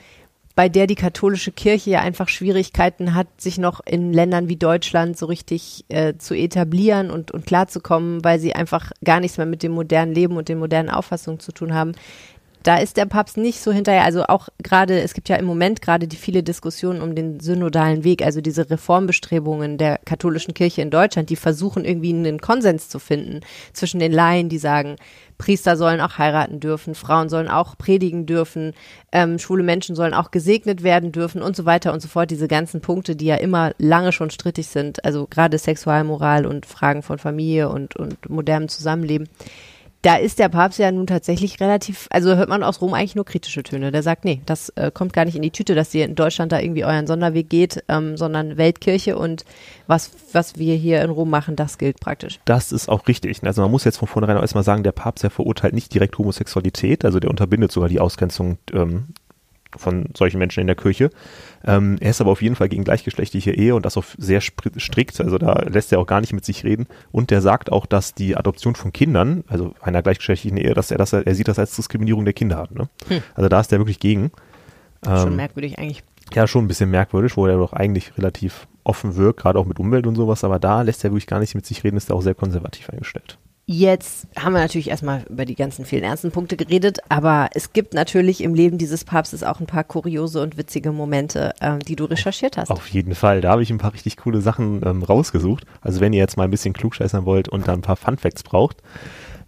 bei der die katholische Kirche ja einfach Schwierigkeiten hat, sich noch in Ländern wie Deutschland so richtig äh, zu etablieren und, und klarzukommen, weil sie einfach gar nichts mehr mit dem modernen Leben und den modernen Auffassungen zu tun haben. Da ist der Papst nicht so hinterher. Also auch gerade, es gibt ja im Moment gerade die viele Diskussionen um den synodalen Weg, also diese Reformbestrebungen der katholischen Kirche in Deutschland, die versuchen irgendwie einen Konsens zu finden zwischen den Laien, die sagen, Priester sollen auch heiraten dürfen, Frauen sollen auch predigen dürfen, ähm, schwule Menschen sollen auch gesegnet werden dürfen und so weiter und so fort. Diese ganzen Punkte, die ja immer lange schon strittig sind, also gerade Sexualmoral und Fragen von Familie und, und modernem Zusammenleben da ist der Papst ja nun tatsächlich relativ, also hört man aus Rom eigentlich nur kritische Töne. Der sagt, nee, das äh, kommt gar nicht in die Tüte, dass ihr in Deutschland da irgendwie euren Sonderweg geht, ähm, sondern Weltkirche und was, was wir hier in Rom machen, das gilt praktisch. Das ist auch richtig. Also man muss jetzt von vornherein auch erstmal sagen, der Papst, der verurteilt nicht direkt Homosexualität, also der unterbindet sogar die Ausgrenzung ähm, von solchen Menschen in der Kirche. Ähm, er ist aber auf jeden Fall gegen gleichgeschlechtliche Ehe und das auch sehr strikt, also da lässt er auch gar nicht mit sich reden. Und der sagt auch, dass die Adoption von Kindern, also einer gleichgeschlechtlichen Ehe, dass er das, er sieht das als Diskriminierung der Kinder hat. Ne? Hm. Also da ist er wirklich gegen. Schon ähm, merkwürdig eigentlich. Ja, schon ein bisschen merkwürdig, wo er doch eigentlich relativ offen wirkt, gerade auch mit Umwelt und sowas, aber da lässt er wirklich gar nicht mit sich reden, ist er auch sehr konservativ eingestellt. Jetzt haben wir natürlich erstmal über die ganzen vielen ernsten Punkte geredet, aber es gibt natürlich im Leben dieses Papstes auch ein paar kuriose und witzige Momente, ähm, die du recherchiert hast. Auf jeden Fall, da habe ich ein paar richtig coole Sachen ähm, rausgesucht. Also wenn ihr jetzt mal ein bisschen klugscheißern wollt und da ein paar Fun Facts braucht,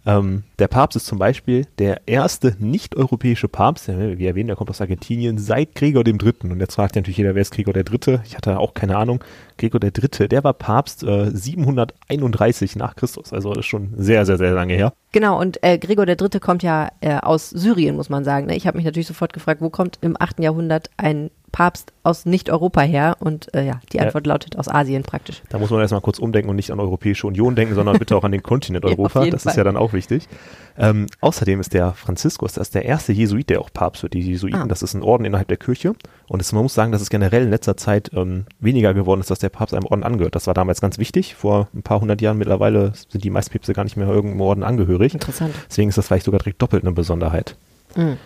ähm, der Papst ist zum Beispiel der erste nicht-europäische Papst, wie erwähnt, der kommt aus Argentinien, seit Gregor dem Dritten. Und jetzt fragt natürlich jeder, wer ist Gregor der Dritte? Ich hatte auch keine Ahnung. Gregor der Dritte, der war Papst äh, 731 nach Christus. Also das ist schon sehr, sehr, sehr lange her. Genau, und äh, Gregor der Dritte kommt ja äh, aus Syrien, muss man sagen. Ne? Ich habe mich natürlich sofort gefragt, wo kommt im 8. Jahrhundert ein Papst aus Nicht-Europa her? Und äh, ja, die Antwort ja. lautet aus Asien praktisch. Da muss man erstmal kurz umdenken und nicht an Europäische Union denken, sondern bitte auch an den Kontinent *laughs* Europa. Ja, das Fall. ist ja dann auch wichtig. Ähm, außerdem ist der Franziskus, das ist der erste Jesuit, der auch Papst wird. Die Jesuiten, ah. das ist ein Orden innerhalb der Kirche. Und es, man muss sagen, dass es generell in letzter Zeit ähm, weniger geworden ist, dass der Papst einem Orden angehört. Das war damals ganz wichtig. Vor ein paar hundert Jahren mittlerweile sind die meisten Päpste gar nicht mehr irgendeinem Orden angehörig. Interessant. Deswegen ist das vielleicht sogar direkt doppelt eine Besonderheit. Mhm.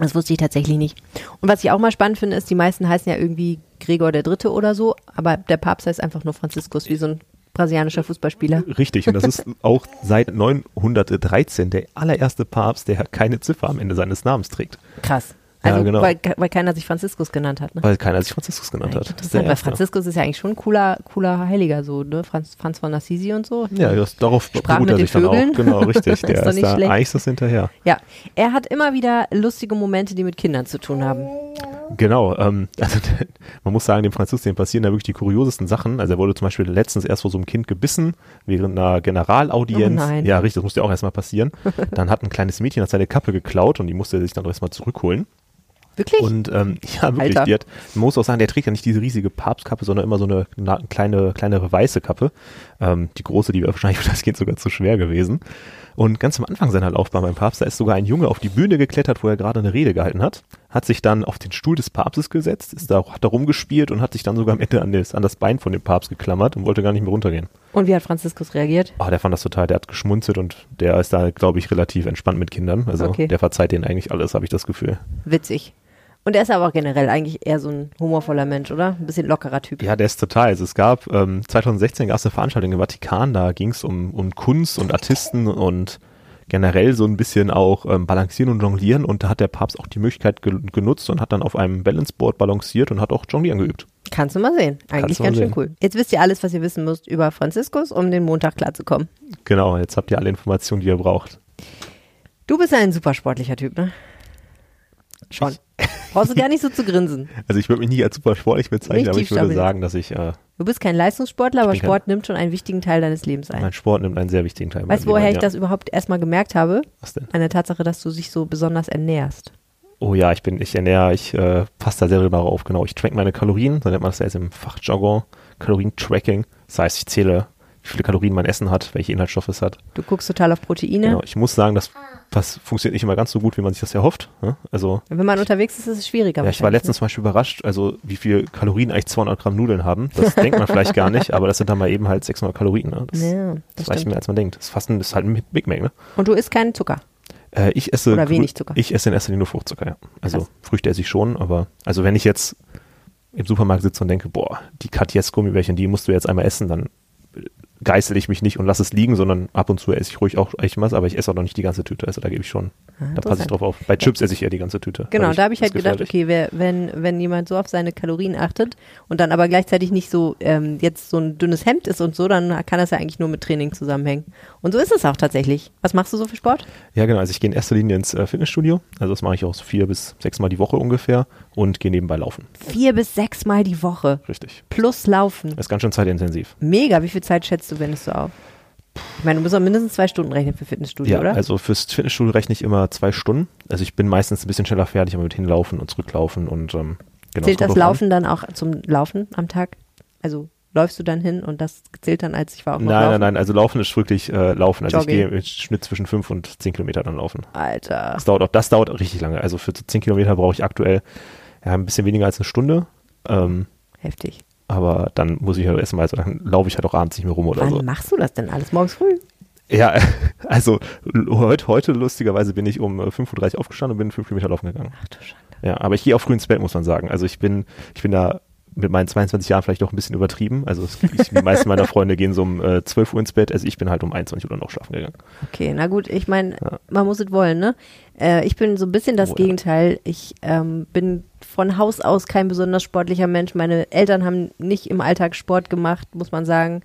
Das wusste ich tatsächlich nicht. Und was ich auch mal spannend finde, ist, die meisten heißen ja irgendwie Gregor der Dritte oder so, aber der Papst heißt einfach nur Franziskus, wie so ein brasilianischer Fußballspieler. Richtig, und das ist *laughs* auch seit 913 der allererste Papst, der keine Ziffer am Ende seines Namens trägt. Krass. Also, ja, genau. weil, weil keiner sich Franziskus genannt hat, ne? Weil keiner sich Franziskus genannt ja, hat. Interessant, weil Franziskus ist ja eigentlich schon ein cooler, cooler Heiliger, so, ne? Franz, Franz von Assisi und so. Ja, das, darauf beruht er sich dann auch. Genau, richtig. *laughs* Der ist, ist da schlecht. eigentlich das hinterher. Ja, er hat immer wieder lustige Momente, die mit Kindern zu tun haben. Genau, ähm, also *laughs* man muss sagen, dem Franziskus, dem passieren da wirklich die kuriosesten Sachen. Also er wurde zum Beispiel letztens erst vor so einem Kind gebissen, während einer Generalaudienz. Oh nein. Ja, richtig, das musste ja auch erstmal passieren. *laughs* Dann hat ein kleines Mädchen hat seine Kappe geklaut und die musste er sich dann erstmal zurückholen. Wirklich? Und ähm, *laughs* ja, wirklich. Die hat, man muss auch sagen, der trägt ja nicht diese riesige Papstkappe, sondern immer so eine, eine kleine, kleinere weiße Kappe. Ähm, die große, die wäre *laughs* wahrscheinlich für das Kind sogar zu schwer gewesen. Und ganz am Anfang seiner Laufbahn beim Papst, da ist sogar ein Junge auf die Bühne geklettert, wo er gerade eine Rede gehalten hat, hat sich dann auf den Stuhl des Papstes gesetzt, ist da, hat da rumgespielt und hat sich dann sogar am Ende an das, an das Bein von dem Papst geklammert und wollte gar nicht mehr runtergehen. Und wie hat Franziskus reagiert? Ah, der fand das total, der hat geschmunzelt und der ist da, glaube ich, relativ entspannt mit Kindern. Also okay. der verzeiht denen eigentlich alles, habe ich das Gefühl. Witzig. Und er ist aber auch generell eigentlich eher so ein humorvoller Mensch, oder? Ein bisschen lockerer Typ. Ja, der ist total. Also es gab, ähm, 2016 gab es eine Veranstaltung im Vatikan, da ging es um, um Kunst und Artisten und generell so ein bisschen auch ähm, balancieren und jonglieren und da hat der Papst auch die Möglichkeit ge genutzt und hat dann auf einem Balanceboard balanciert und hat auch jonglieren geübt. Kannst du mal sehen. Eigentlich ganz schön cool. Jetzt wisst ihr alles, was ihr wissen müsst über Franziskus, um den Montag klarzukommen. Genau, jetzt habt ihr alle Informationen, die ihr braucht. Du bist ein super sportlicher Typ, ne? Schon. Brauchst du gar nicht so zu grinsen. *laughs* Also ich würde mich nicht als super sportlich bezeichnen, aber ich würde sagen, dass ich. Äh, du bist kein Leistungssportler, aber Sport nimmt schon einen wichtigen Teil deines Lebens ein. Mein Sport nimmt einen sehr wichtigen Teil. Weißt du, woher ich ja. das überhaupt erstmal gemerkt habe? Was denn? An der Tatsache, dass du dich so besonders ernährst. Oh ja, ich bin, ich ernähre, ich äh, passe da sehr genau auf. Genau, ich track meine Kalorien, so nennt man das ja jetzt im Fachjargon, Kalorien-Tracking. Das heißt, ich zähle, viele Kalorien mein Essen hat, welche Inhaltsstoffe es hat. Du guckst total auf Proteine. Genau, ich muss sagen, dass das funktioniert nicht immer ganz so gut, wie man sich das erhofft. Ne? Also, Wenn man unterwegs ist, ist es schwieriger. Ja, ich war letztens ne? zum Beispiel überrascht, also wie viel Kalorien eigentlich 200 Gramm Nudeln haben. Das denkt man vielleicht gar nicht, aber das sind dann mal eben halt 600 Kalorien. Ne? Das, ja, das, das reicht mehr, als man denkt. Das ist fast ein, das ist halt ein Big Mac. Ne? Und du isst keinen Zucker? Äh, ich esse Oder wenig Zucker? Ich esse in erster Linie nur Fruchtzucker, ja. Also Krass. Früchte esse ich schon, aber also wenn ich jetzt im Supermarkt sitze und denke, boah, die Katjes Gummibärchen, die musst du jetzt einmal essen, dann geißel ich mich nicht und lasse es liegen, sondern ab und zu esse ich ruhig auch echt was, aber ich esse auch noch nicht die ganze Tüte. Also da gebe ich schon, Ah, da passe ich drauf auf. Bei Chips esse ich eher die ganze Tüte. Genau, da habe ich halt gedacht, okay, wer, wenn, wenn jemand so auf seine Kalorien achtet und dann aber gleichzeitig nicht so ähm, jetzt so ein dünnes Hemd ist und so, dann kann das ja eigentlich nur mit Training zusammenhängen. Und so ist es auch tatsächlich. Was machst du so für Sport? Ja, genau. Also ich gehe in erster Linie ins äh, Fitnessstudio. Also das mache ich auch so vier bis sechs Mal die Woche ungefähr und gehe nebenbei laufen. Vier bis sechs Mal die Woche Richtig. plus Laufen. Das ist ganz schön zeitintensiv. Mega, wie viel Zeit schätzt du, wendest du auf? Ich meine, du musst auch mindestens zwei Stunden rechnen für Fitnessstudio, Ja, oder? also fürs Fitnessstudio rechne ich immer zwei Stunden. Also ich bin meistens ein bisschen schneller fertig, aber mit hinlaufen und zurücklaufen und ähm, genau. Zählt das drauf an. Laufen dann auch zum Laufen am Tag? Also läufst du dann hin und das zählt dann als ich war auch noch Nein, laufen? nein, nein, also Laufen ist wirklich äh, Laufen. Also Jogging. ich gehe im Schnitt zwischen fünf und zehn Kilometer dann laufen. Alter. Das dauert auch, das dauert richtig lange. Also für zehn Kilometer brauche ich aktuell ja, ein bisschen weniger als eine Stunde. Ähm, Heftig. Aber dann muss ich ja erstmal, also dann laufe ich halt auch abends nicht mehr rum oder Wann so. machst du das denn alles? Morgens früh? Ja, *laughs* also heute, heute lustigerweise bin ich um äh, 5.30 Uhr aufgestanden und bin fünf Kilometer laufen gegangen. Ach du Schande. Ja, aber ich gehe auch früh ins Bett, muss man sagen. Also ich bin, ich bin da mit meinen 22 Jahren vielleicht auch ein bisschen übertrieben. Also es, ich, die meisten meiner Freunde gehen so um äh, 12 Uhr ins Bett. Also ich bin halt um 21 Uhr dann noch schlafen gegangen. Okay, na gut, ich meine, Ja. man muss es wollen, ne? Äh, ich bin so ein bisschen das Oh ja. Gegenteil. Ich ähm, bin von Haus aus kein besonders sportlicher Mensch. Meine Eltern haben nicht im Alltag Sport gemacht, muss man sagen.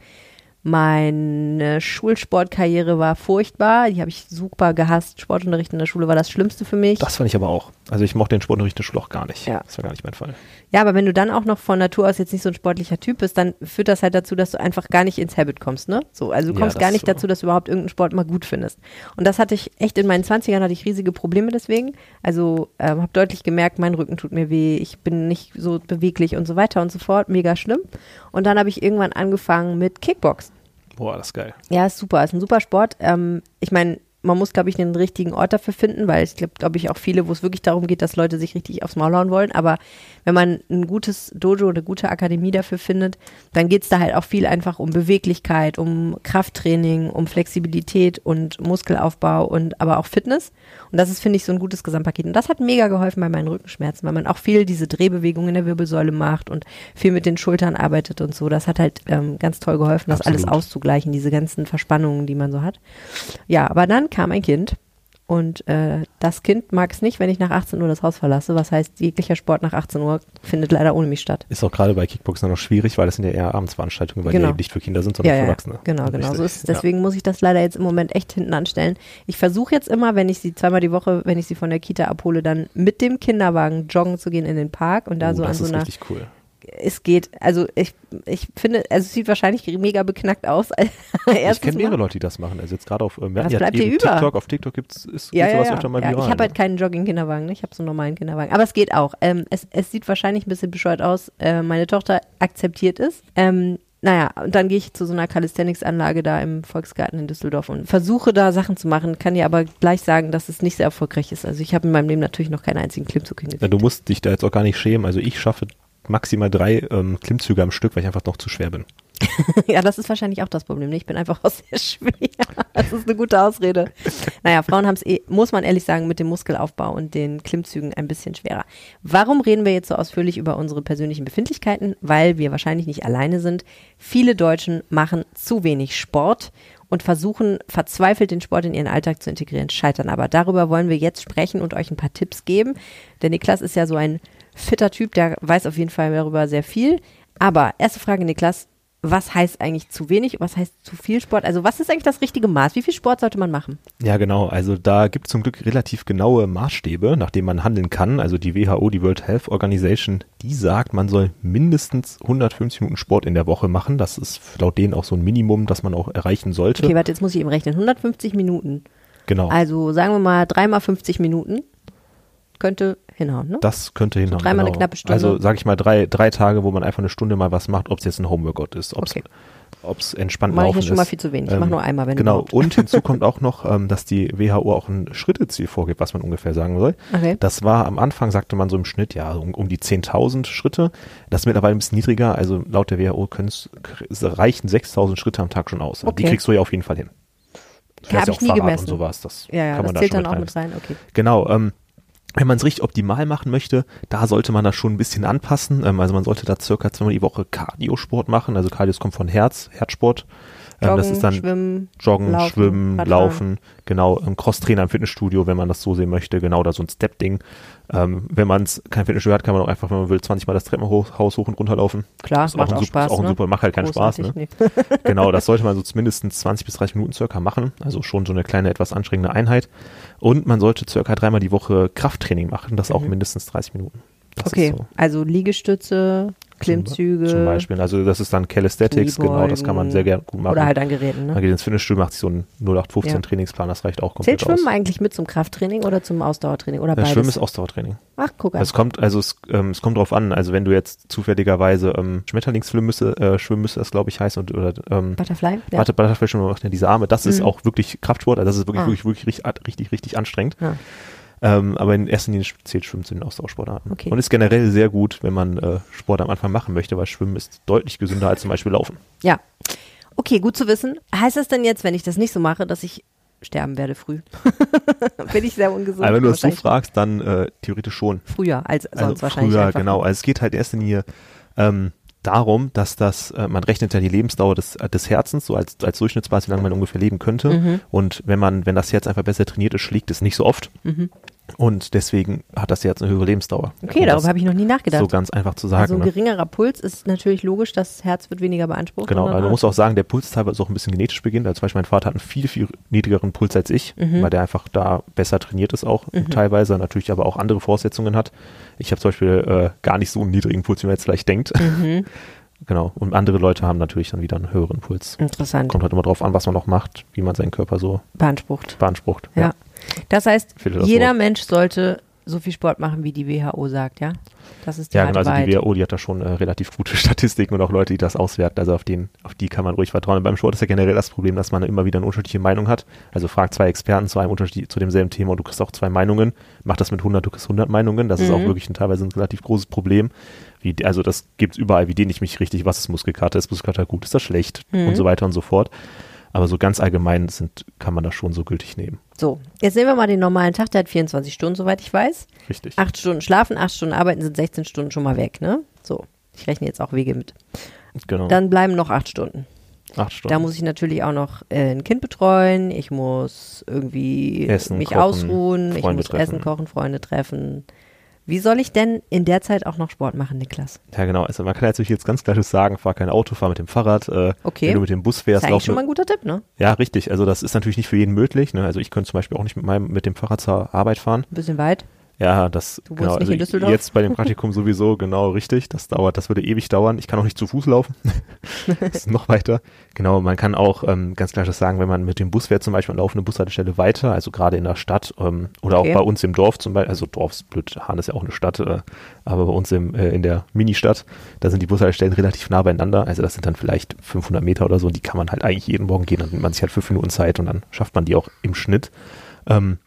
Meine Schulsportkarriere war furchtbar. Die habe ich super gehasst. Sportunterricht in der Schule war das Schlimmste für mich. Das fand ich aber auch. Also ich mochte den Sportunterricht in der Schule auch gar nicht. Ja. Das war gar nicht mein Fall. Ja, aber wenn du dann auch noch von Natur aus jetzt nicht so ein sportlicher Typ bist, dann führt das halt dazu, dass du einfach gar nicht ins Habit kommst, ne? So, also du Ja, kommst das gar nicht so. dazu, dass du überhaupt irgendeinen Sport mal gut findest. Und das hatte ich echt in meinen 20ern hatte ich riesige Probleme deswegen. Also ähm, habe deutlich gemerkt, mein Rücken tut mir weh, ich bin nicht so beweglich und so weiter und so fort, mega schlimm. Und dann habe ich irgendwann angefangen mit Kickbox. Boah, das ist geil. Ja, ist super, ist ein super Sport. Ähm, ich meine, man muss, glaube ich, den richtigen Ort dafür finden, weil es gibt, glaube ich, auch viele, wo es wirklich darum geht, dass Leute sich richtig aufs Maul hauen wollen. Aber wenn man ein gutes Dojo, eine gute Akademie dafür findet, dann geht es da halt auch viel einfach um Beweglichkeit, um Krafttraining, um Flexibilität und Muskelaufbau und aber auch Fitness. Und das ist, finde ich, so ein gutes Gesamtpaket. Und das hat mega geholfen bei meinen Rückenschmerzen, weil man auch viel diese Drehbewegungen in der Wirbelsäule macht und viel mit den Schultern arbeitet und so. Das hat halt ähm, ganz toll geholfen, das alles Absolut. auszugleichen, diese ganzen Verspannungen, die man so hat. Ja, aber dann kam ein Kind und äh, das Kind mag es nicht, wenn ich nach 18 Uhr das Haus verlasse. Was heißt, jeglicher Sport nach 18 Uhr findet leider ohne mich statt. Ist auch gerade bei Kickboxen noch schwierig, weil das sind ja eher Abendsveranstaltungen, weil Genau. die eben nicht für Kinder sind, sondern Ja, für ja, Erwachsene. genau, genau. Richtig. So ist es. Deswegen muss ich das leider jetzt im Moment echt hinten anstellen. Ich versuche jetzt immer, wenn ich sie zweimal die Woche, wenn ich sie von der Kita abhole, dann mit dem Kinderwagen joggen zu gehen in den Park und da Ja. so oh, an das so einer cool. Es geht, also ich, ich finde, also es sieht wahrscheinlich mega beknackt aus. *laughs* Ich kenne mehrere. Leute, die das machen. Also jetzt gerade auf ähm, ja, bleibt eben dir über? TikTok, auf TikTok gibt's ist, Ja, ja, sowas ja. öfter mal ja viral. ich habe halt ne? keinen Jogging-Kinderwagen, ne? ich habe so einen normalen Kinderwagen. Aber es geht auch. Ähm, es, es sieht wahrscheinlich ein bisschen bescheuert aus. Äh, meine Tochter akzeptiert es. Ähm, naja, und dann gehe ich zu so einer Calisthenics-Anlage da im Volksgarten in Düsseldorf und versuche da Sachen zu machen, kann dir aber gleich sagen, dass es nicht sehr erfolgreich ist. Also ich habe in meinem Leben natürlich noch keinen einzigen Klimmzug Ja, hingekriegt. du musst dich da jetzt auch gar nicht schämen. Also ich schaffe maximal drei ähm, Klimmzüge am Stück, weil ich einfach noch zu schwer bin. *laughs* Ja, das ist wahrscheinlich auch das Problem. ne? Ich bin einfach auch sehr *laughs* schwer. Das ist eine gute Ausrede. Naja, Frauen haben es eh, muss man ehrlich sagen, mit dem Muskelaufbau und den Klimmzügen ein bisschen schwerer. Warum reden wir jetzt so ausführlich über unsere persönlichen Befindlichkeiten? Weil wir wahrscheinlich nicht alleine sind. Viele Deutschen machen zu wenig Sport und versuchen verzweifelt den Sport in ihren Alltag zu integrieren, scheitern aber. Darüber wollen wir jetzt sprechen und euch ein paar Tipps geben. Der Niklas ist ja so ein fitter Typ, der weiß auf jeden Fall darüber sehr viel. Aber erste Frage, Niklas, was heißt eigentlich zu wenig, was heißt zu viel Sport? Also was ist eigentlich das richtige Maß? Wie viel Sport sollte man machen? Ja, genau. Also da gibt es zum Glück relativ genaue Maßstäbe, nach denen man handeln kann. Also die WHO, die World Health Organization, die sagt, man soll mindestens 150 Minuten Sport in der Woche machen. Das ist laut denen auch so ein Minimum, das man auch erreichen sollte. Okay, warte, jetzt muss ich eben rechnen. 150 Minuten. genau. Also sagen wir mal dreimal 50 Minuten. Könnte hinhauen, ne? Das könnte hinhauen. dreimal eine genau. knappe Stunde. Also sage ich mal drei, drei Tage, wo man einfach eine Stunde mal was macht, ob es jetzt ein Homeworkout ist, ob es Okay. entspannt Mach ich laufen jetzt schon mal ist. viel zu wenig. Ich mach nur einmal, wenn Genau. Und *laughs* hinzu kommt auch noch, ähm, dass die WHO auch ein Schritteziel vorgibt, was man ungefähr sagen soll. Okay. Das war am Anfang, sagte man so im Schnitt, ja, um, um die 10.000 Schritte. Das ist mittlerweile ein bisschen niedriger. Also laut der WHO reichen 6.000 Schritte am Tag schon aus. Also Die Okay. kriegst du ja auf jeden Fall hin. Du Hab fährst ja ich nie Fahrrad gemessen. Und sowas. Das Ja, ja, kann man das da zählt dann auch mit rein. mit rein. Okay. Genau, ähm, wenn man es richtig optimal machen möchte, da sollte man das schon ein bisschen anpassen. Ähm, also man sollte da circa zweimal die Woche Cardiosport machen. Also Cardios kommt von Herz, Herzsport. Joggen, das ist dann Schwimmen, Joggen, Laufen, Schwimmen, Radfahren. Laufen, genau, ein Crosstrainer im Fitnessstudio, wenn man das so sehen möchte, genau, da so ein Step-Ding. Ähm, wenn man kein Fitnessstudio hat, kann man auch einfach, wenn man will, 20 Mal das Treppenhaus hoch und runter laufen. Klar, Ist macht ein auch super, Spaß. Ist auch ein ne? super, macht halt keinen Spaß, ne? Großartig, *laughs* genau, das sollte man so zumindest 20 bis 30 Minuten circa machen. Also schon so eine kleine, etwas anstrengende Einheit. Und man sollte circa dreimal die Woche Krafttraining machen, das auch mindestens 30 Minuten. Das Mhm. Okay, so. also Liegestütze, Klimmzüge Zum Beispiel. Also das ist dann Calisthetics, genau, das kann man sehr gerne gut machen. oder halt an Geräten. Man Ne? geht ins Fitnessstudio, macht sich so einen 0815 Ja. Trainingsplan, das reicht auch Zählt komplett aus. Schwimmen eigentlich mit zum Krafttraining oder zum Ausdauertraining oder Äh, beides? Schwimmen ist Ausdauertraining. Ach, guck an. Es kommt, also es, ähm, es kommt drauf an, also wenn du jetzt zufälligerweise ähm, Schmetterlingsschwimmen müsste, äh, schwimmen müsste, das glaube ich heißt, und, oder ähm, Butterfly? Ja. Warte, Butterfly schon macht ja diese Arme, das ist Mhm. auch wirklich Kraftsport, also das ist wirklich, Ah. wirklich, wirklich richtig, richtig, richtig anstrengend. Ja. Ähm, aber in erster Linie zählt Schwimmen zu den Ausdauersportarten. Okay. Und ist generell sehr gut, wenn man äh, Sport am Anfang machen möchte, weil Schwimmen ist deutlich gesünder als zum Beispiel Laufen. ja. Okay, gut zu wissen. Heißt das denn jetzt, wenn ich das nicht so mache, dass ich sterben werde früh? *laughs* Bin ich sehr ungesund? aber wenn du das so fragst, dann äh, theoretisch schon. Früher als sonst Also wahrscheinlich. früher, genau. Also es geht halt in erster Linie ähm, darum, dass das, äh, man rechnet ja die Lebensdauer des, äh, des Herzens, so als, als Durchschnittsbasis, wie lange man ungefähr leben könnte. Mhm. Und wenn man, wenn das Herz einfach besser trainiert ist, schlägt es nicht so oft. Mhm. Und deswegen hat das Herz eine höhere Lebensdauer. Okay, Und darüber habe ich noch nie nachgedacht. So ganz einfach zu also sagen. ein ne? geringerer Puls ist natürlich logisch, das Herz wird weniger beansprucht. Genau, also man muss auch sagen, der Puls teilweise auch ein bisschen genetisch beginnt. Also zum Beispiel mein Vater hat einen viel, viel niedrigeren Puls als ich, Mhm. weil der einfach da besser trainiert ist auch teilweise, natürlich aber auch andere Voraussetzungen hat. Ich habe zum Beispiel äh, gar nicht so einen niedrigen Puls, wie man jetzt vielleicht denkt. Mhm. *laughs* Genau. Und andere Leute haben natürlich dann wieder einen höheren Puls. Interessant. Kommt halt immer drauf an, was man noch macht, wie man seinen Körper so Beansprucht. beansprucht. Ja. Das heißt, das jeder Wort. Mensch sollte so viel Sport machen, wie die WHO sagt, ja? Das ist die Ja, genau, also die. WHO, die hat da schon äh, relativ gute *laughs* Statistiken und auch Leute, die das auswerten. Also auf, den, auf die kann man ruhig vertrauen. Und beim Sport ist ja generell das Problem, dass man immer wieder eine unterschiedliche Meinung hat. Also frag zwei Experten zu einem Unterschied, zu demselben Thema und du kriegst auch zwei Meinungen. Mach das mit 100, du kriegst 100 Meinungen. Das ist auch Mhm. wirklich ein, teilweise ein relativ großes Problem. Wie, also das gibt's überall, wie dehne ich mich richtig, was ist Muskelkater, ist Muskelkater gut, ist das schlecht Mhm. und so weiter und so fort. Aber so ganz allgemein sind, kann man das schon so gültig nehmen. So, jetzt nehmen wir mal den normalen Tag, der hat 24 Stunden, soweit ich weiß. Richtig. Acht Stunden schlafen, acht Stunden arbeiten, sind 16 Stunden schon mal weg, ne? So, ich rechne jetzt auch Wege mit. genau. Dann bleiben noch acht Stunden. Acht Stunden. Da muss ich natürlich auch noch äh, ein Kind betreuen, ich muss irgendwie Essen, mich kochen, ausruhen, ich Freunde muss treffen. essen, kochen, Freunde treffen. Wie soll ich denn in der Zeit auch noch Sport machen, Niklas? Ja, genau. Also man kann natürlich jetzt ganz klar sagen, fahr kein Auto, fahr mit dem Fahrrad. Äh, Okay. Wenn du mit dem Bus Das fährst, ist eigentlich lauf schon mal ein guter Tipp, ne? Ja, richtig. Also das ist natürlich nicht für jeden möglich. Ne? Also ich könnte zum Beispiel auch nicht mit meinem mit dem Fahrrad zur Arbeit fahren. Ein bisschen weit. Ja, das Du genau. Also jetzt bei dem Praktikum *laughs* sowieso genau richtig. Das dauert, das würde ewig dauern. Ich kann auch nicht zu Fuß laufen. das *laughs* ist noch weiter. Genau, man kann auch ähm, ganz klar das sagen, wenn man mit dem Bus fährt, zum Beispiel an laufende Bushaltestelle weiter, also gerade in der Stadt ähm, oder Okay. auch bei uns im Dorf zum Beispiel, also Dorf ist blöd, Hahn ist ja auch eine Stadt, äh, aber bei uns im, äh, in der Ministadt, da sind die Bushaltestellen relativ nah beieinander. Also das sind dann vielleicht 500 Meter oder so und die kann man halt eigentlich jeden Morgen gehen. Dann nimmt man sich halt fünf Minuten Zeit und dann schafft man die auch im Schnitt. Ähm,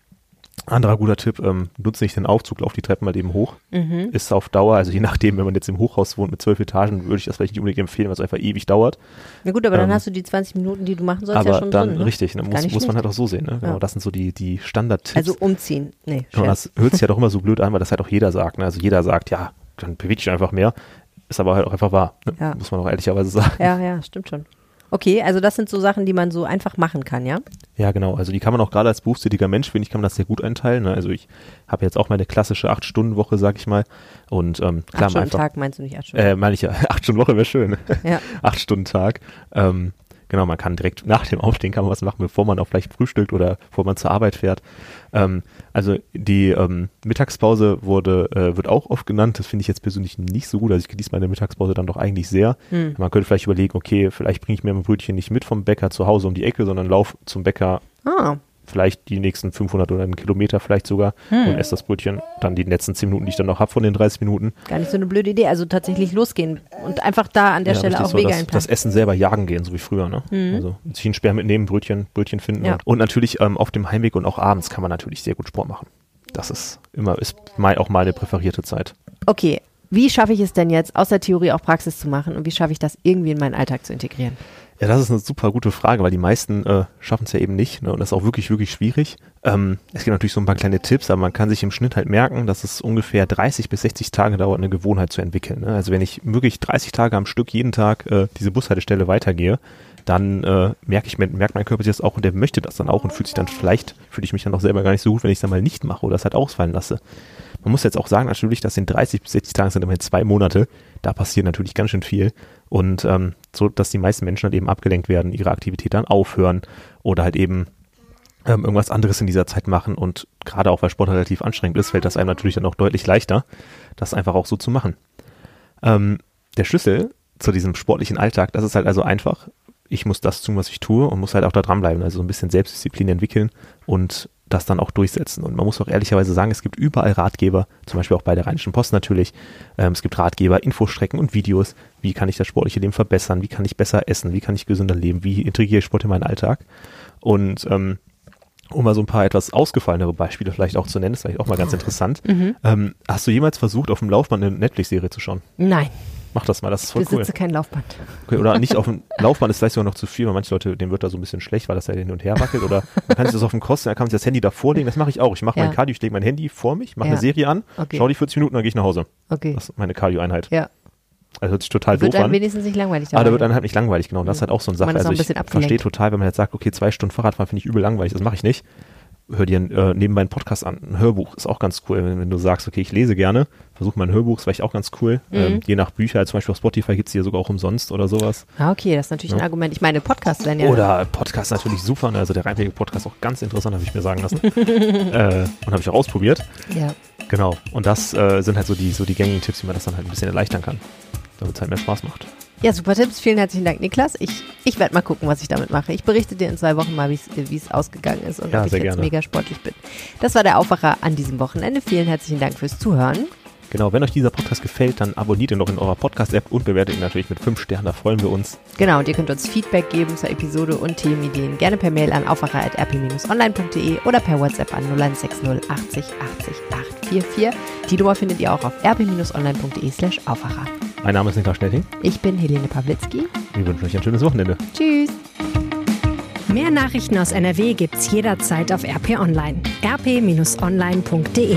anderer guter Tipp, ähm, nutze nicht den Aufzug, lauf die Treppen mal eben hoch. Mhm. Ist auf Dauer, also je nachdem, wenn man jetzt im Hochhaus wohnt mit zwölf Etagen, würde ich das vielleicht nicht unbedingt empfehlen, weil es einfach ewig dauert. Na gut, aber dann Ähm, hast du die 20 Minuten, die du machen sollst, Aber ja schon dann drin. Ne? richtig, ne, muss, muss man halt auch so sehen. Ne? Genau, Ja. das sind so die, die Standardtipps. Also umziehen. Nee, Genau, das hört sich ja doch immer so blöd an, weil das halt auch jeder sagt. Ne? Also jeder sagt, ja, dann bewege dich einfach mehr. Ist aber halt auch einfach wahr. Ne? Ja. Muss man auch ehrlicherweise *laughs* sagen. Ja, ja, stimmt schon. Okay, also das sind so Sachen, die man so einfach machen kann, ja? Ja, genau. Also die kann man auch gerade als berufstätiger Mensch, finde ich, kann man das sehr gut einteilen. Ne? Also ich habe jetzt auch meine klassische Acht-Stunden-Woche, sag ich mal. Und ähm, klar, acht Stunden einfach, Tag meinst du nicht acht Stunden? Äh, meine ich ja, *laughs* acht Stunden Woche wäre schön. Ja. acht Stunden Tag. Ähm, genau, man kann direkt nach dem Aufstehen kann man was machen, bevor man auch vielleicht frühstückt oder bevor man zur Arbeit fährt. Ähm, also die ähm, Mittagspause wurde, äh, wird auch oft genannt. Das finde ich jetzt persönlich nicht so gut. Also ich genieße meine Mittagspause dann doch eigentlich sehr. Hm. Man könnte vielleicht überlegen, okay, vielleicht bringe ich mir mein Brötchen nicht mit vom Bäcker zu Hause um die Ecke, sondern lauf zum Bäcker Ah, vielleicht die nächsten 500 oder einen Kilometer vielleicht sogar Hm. und esse das Brötchen dann die letzten 10 Minuten, die ich dann noch habe von den 30 Minuten. gar nicht so eine blöde Idee. Also tatsächlich losgehen und einfach da an der Ja, Stelle auch so, Wege das, das Essen selber jagen gehen, so wie früher. Ne? Mhm. Also sich einen Speer mitnehmen, Brötchen, Brötchen finden. Ja. Und, und natürlich ähm, auf dem Heimweg und auch abends kann man natürlich sehr gut Sport machen. Das ist immer, ist mein, auch meine präferierte Zeit. Okay, wie schaffe ich es denn jetzt, aus der Theorie auch Praxis zu machen und wie schaffe ich das irgendwie in meinen Alltag zu integrieren? Ja, das ist eine super gute Frage, weil die meisten äh, schaffen es ja eben nicht. Ne? Und das ist auch wirklich, wirklich schwierig. Ähm, es gibt natürlich so ein paar kleine Tipps, aber man kann sich im Schnitt halt merken, dass es ungefähr 30 bis 60 Tage dauert, eine Gewohnheit zu entwickeln. Ne? Also wenn ich wirklich 30 Tage am Stück jeden Tag äh, diese Bushaltestelle weitergehe, dann äh, merke ich, merkt mein Körper sich das auch und der möchte das dann auch und fühlt sich dann vielleicht, fühle ich mich dann auch selber gar nicht so gut, wenn ich es dann mal nicht mache oder es halt ausfallen lasse. Man muss jetzt auch sagen, natürlich, dass in 30 bis 60 Tagen sind immerhin zwei Monate, da passiert natürlich ganz schön viel. Und ähm, so, dass die meisten Menschen halt eben abgelenkt werden, ihre Aktivität dann aufhören oder halt eben ähm, irgendwas anderes in dieser Zeit machen. Und gerade auch weil Sport relativ anstrengend ist, fällt das einem natürlich dann auch deutlich leichter, das einfach auch so zu machen. Ähm, der Schlüssel zu diesem sportlichen Alltag, das ist halt also einfach, ich muss das tun, was ich tue und muss halt auch da dranbleiben, also so ein bisschen Selbstdisziplin entwickeln und das dann auch durchsetzen. Und man muss auch ehrlicherweise sagen, es gibt überall Ratgeber, zum Beispiel auch bei der Rheinischen Post natürlich. Ähm, es gibt Ratgeber, Infostrecken und Videos. Wie kann ich das sportliche Leben verbessern? Wie kann ich besser essen? Wie kann ich gesünder leben? Wie integriere ich Sport in meinen Alltag? Und ähm, um mal so ein paar etwas ausgefallenere Beispiele vielleicht auch zu nennen, ist vielleicht auch mal ganz interessant. Mhm. Ähm, hast du jemals versucht, auf dem Laufband eine Netflix-Serie zu schauen? Nein. Mach das mal, das ist voll besitze cool. kein Laufband. Okay, oder nicht auf dem *laughs* Laufband ist vielleicht sogar noch zu viel, weil manche Leute, denen wird da so ein bisschen schlecht, weil das ja hin und her wackelt. Oder man kann sich das auf dem Kosten, dann kann man sich das Handy davor legen. Das mache ich auch. Ich mache Ja. mein Cardio, ich lege mein Handy vor mich, mache Ja. eine Serie an, Okay. schau die 40 Minuten, dann gehe ich nach Hause. Okay. Das ist meine Cardio-Einheit. ja. Also hört sich total Wird doof dann an. wenigstens nicht langweilig Aber da wird dann halt nicht langweilig, genau. Und das ist halt auch so eine Sache. Man Also ich verstehe total, wenn man jetzt sagt, okay, zwei Stunden Fahrradfahren finde ich übel langweilig, das mache ich nicht. Hör dir äh, nebenbei einen Podcast an. Ein Hörbuch ist auch ganz cool, wenn, wenn du sagst, okay, ich lese gerne, versuch mal ein Hörbuch, ist vielleicht auch ganz cool. Mhm. Ähm, je nach Bücher, zum Beispiel auf Spotify gibt's die ja sogar auch umsonst oder sowas. Ah, okay, das ist natürlich ein Ja. Argument. Ich meine, Podcasts werden ja. Oder Podcast natürlich super. ne? Also der reinwege Podcast auch ganz interessant, habe ich mir sagen lassen. *laughs* äh, und habe ich auch ausprobiert. Ja. Genau. Und das äh, sind halt so die, so die gängigen Tipps, wie man das dann halt ein bisschen erleichtern kann. Damit es halt mehr Spaß macht. Ja, super Tipps. Vielen herzlichen Dank, Niklas. Ich, ich werde mal gucken, was ich damit mache. Ich berichte dir in zwei Wochen mal, wie es ausgegangen ist und Ja, ob ich jetzt gerne. mega sportlich bin. Das war der Aufwacher an diesem Wochenende. Vielen herzlichen Dank fürs Zuhören. Genau, wenn euch dieser Podcast gefällt, dann abonniert ihn doch in eurer Podcast-App und bewertet ihn natürlich mit 5 Sternen, da freuen wir uns. Genau, und ihr könnt uns Feedback geben zur Episode und Themenideen gerne per Mail an aufwacher.rp-online.de oder per WhatsApp an 0160 80 80 844. Die Nummer findet ihr auch auf rp-online.de slash Aufwacher. Mein Name ist Niklas Schnelling. Ich bin Helene Pawlitzki. Wir wünschen euch ein schönes Wochenende. Tschüss. Mehr Nachrichten aus NRW gibt's jederzeit auf RP Online. rp-online.de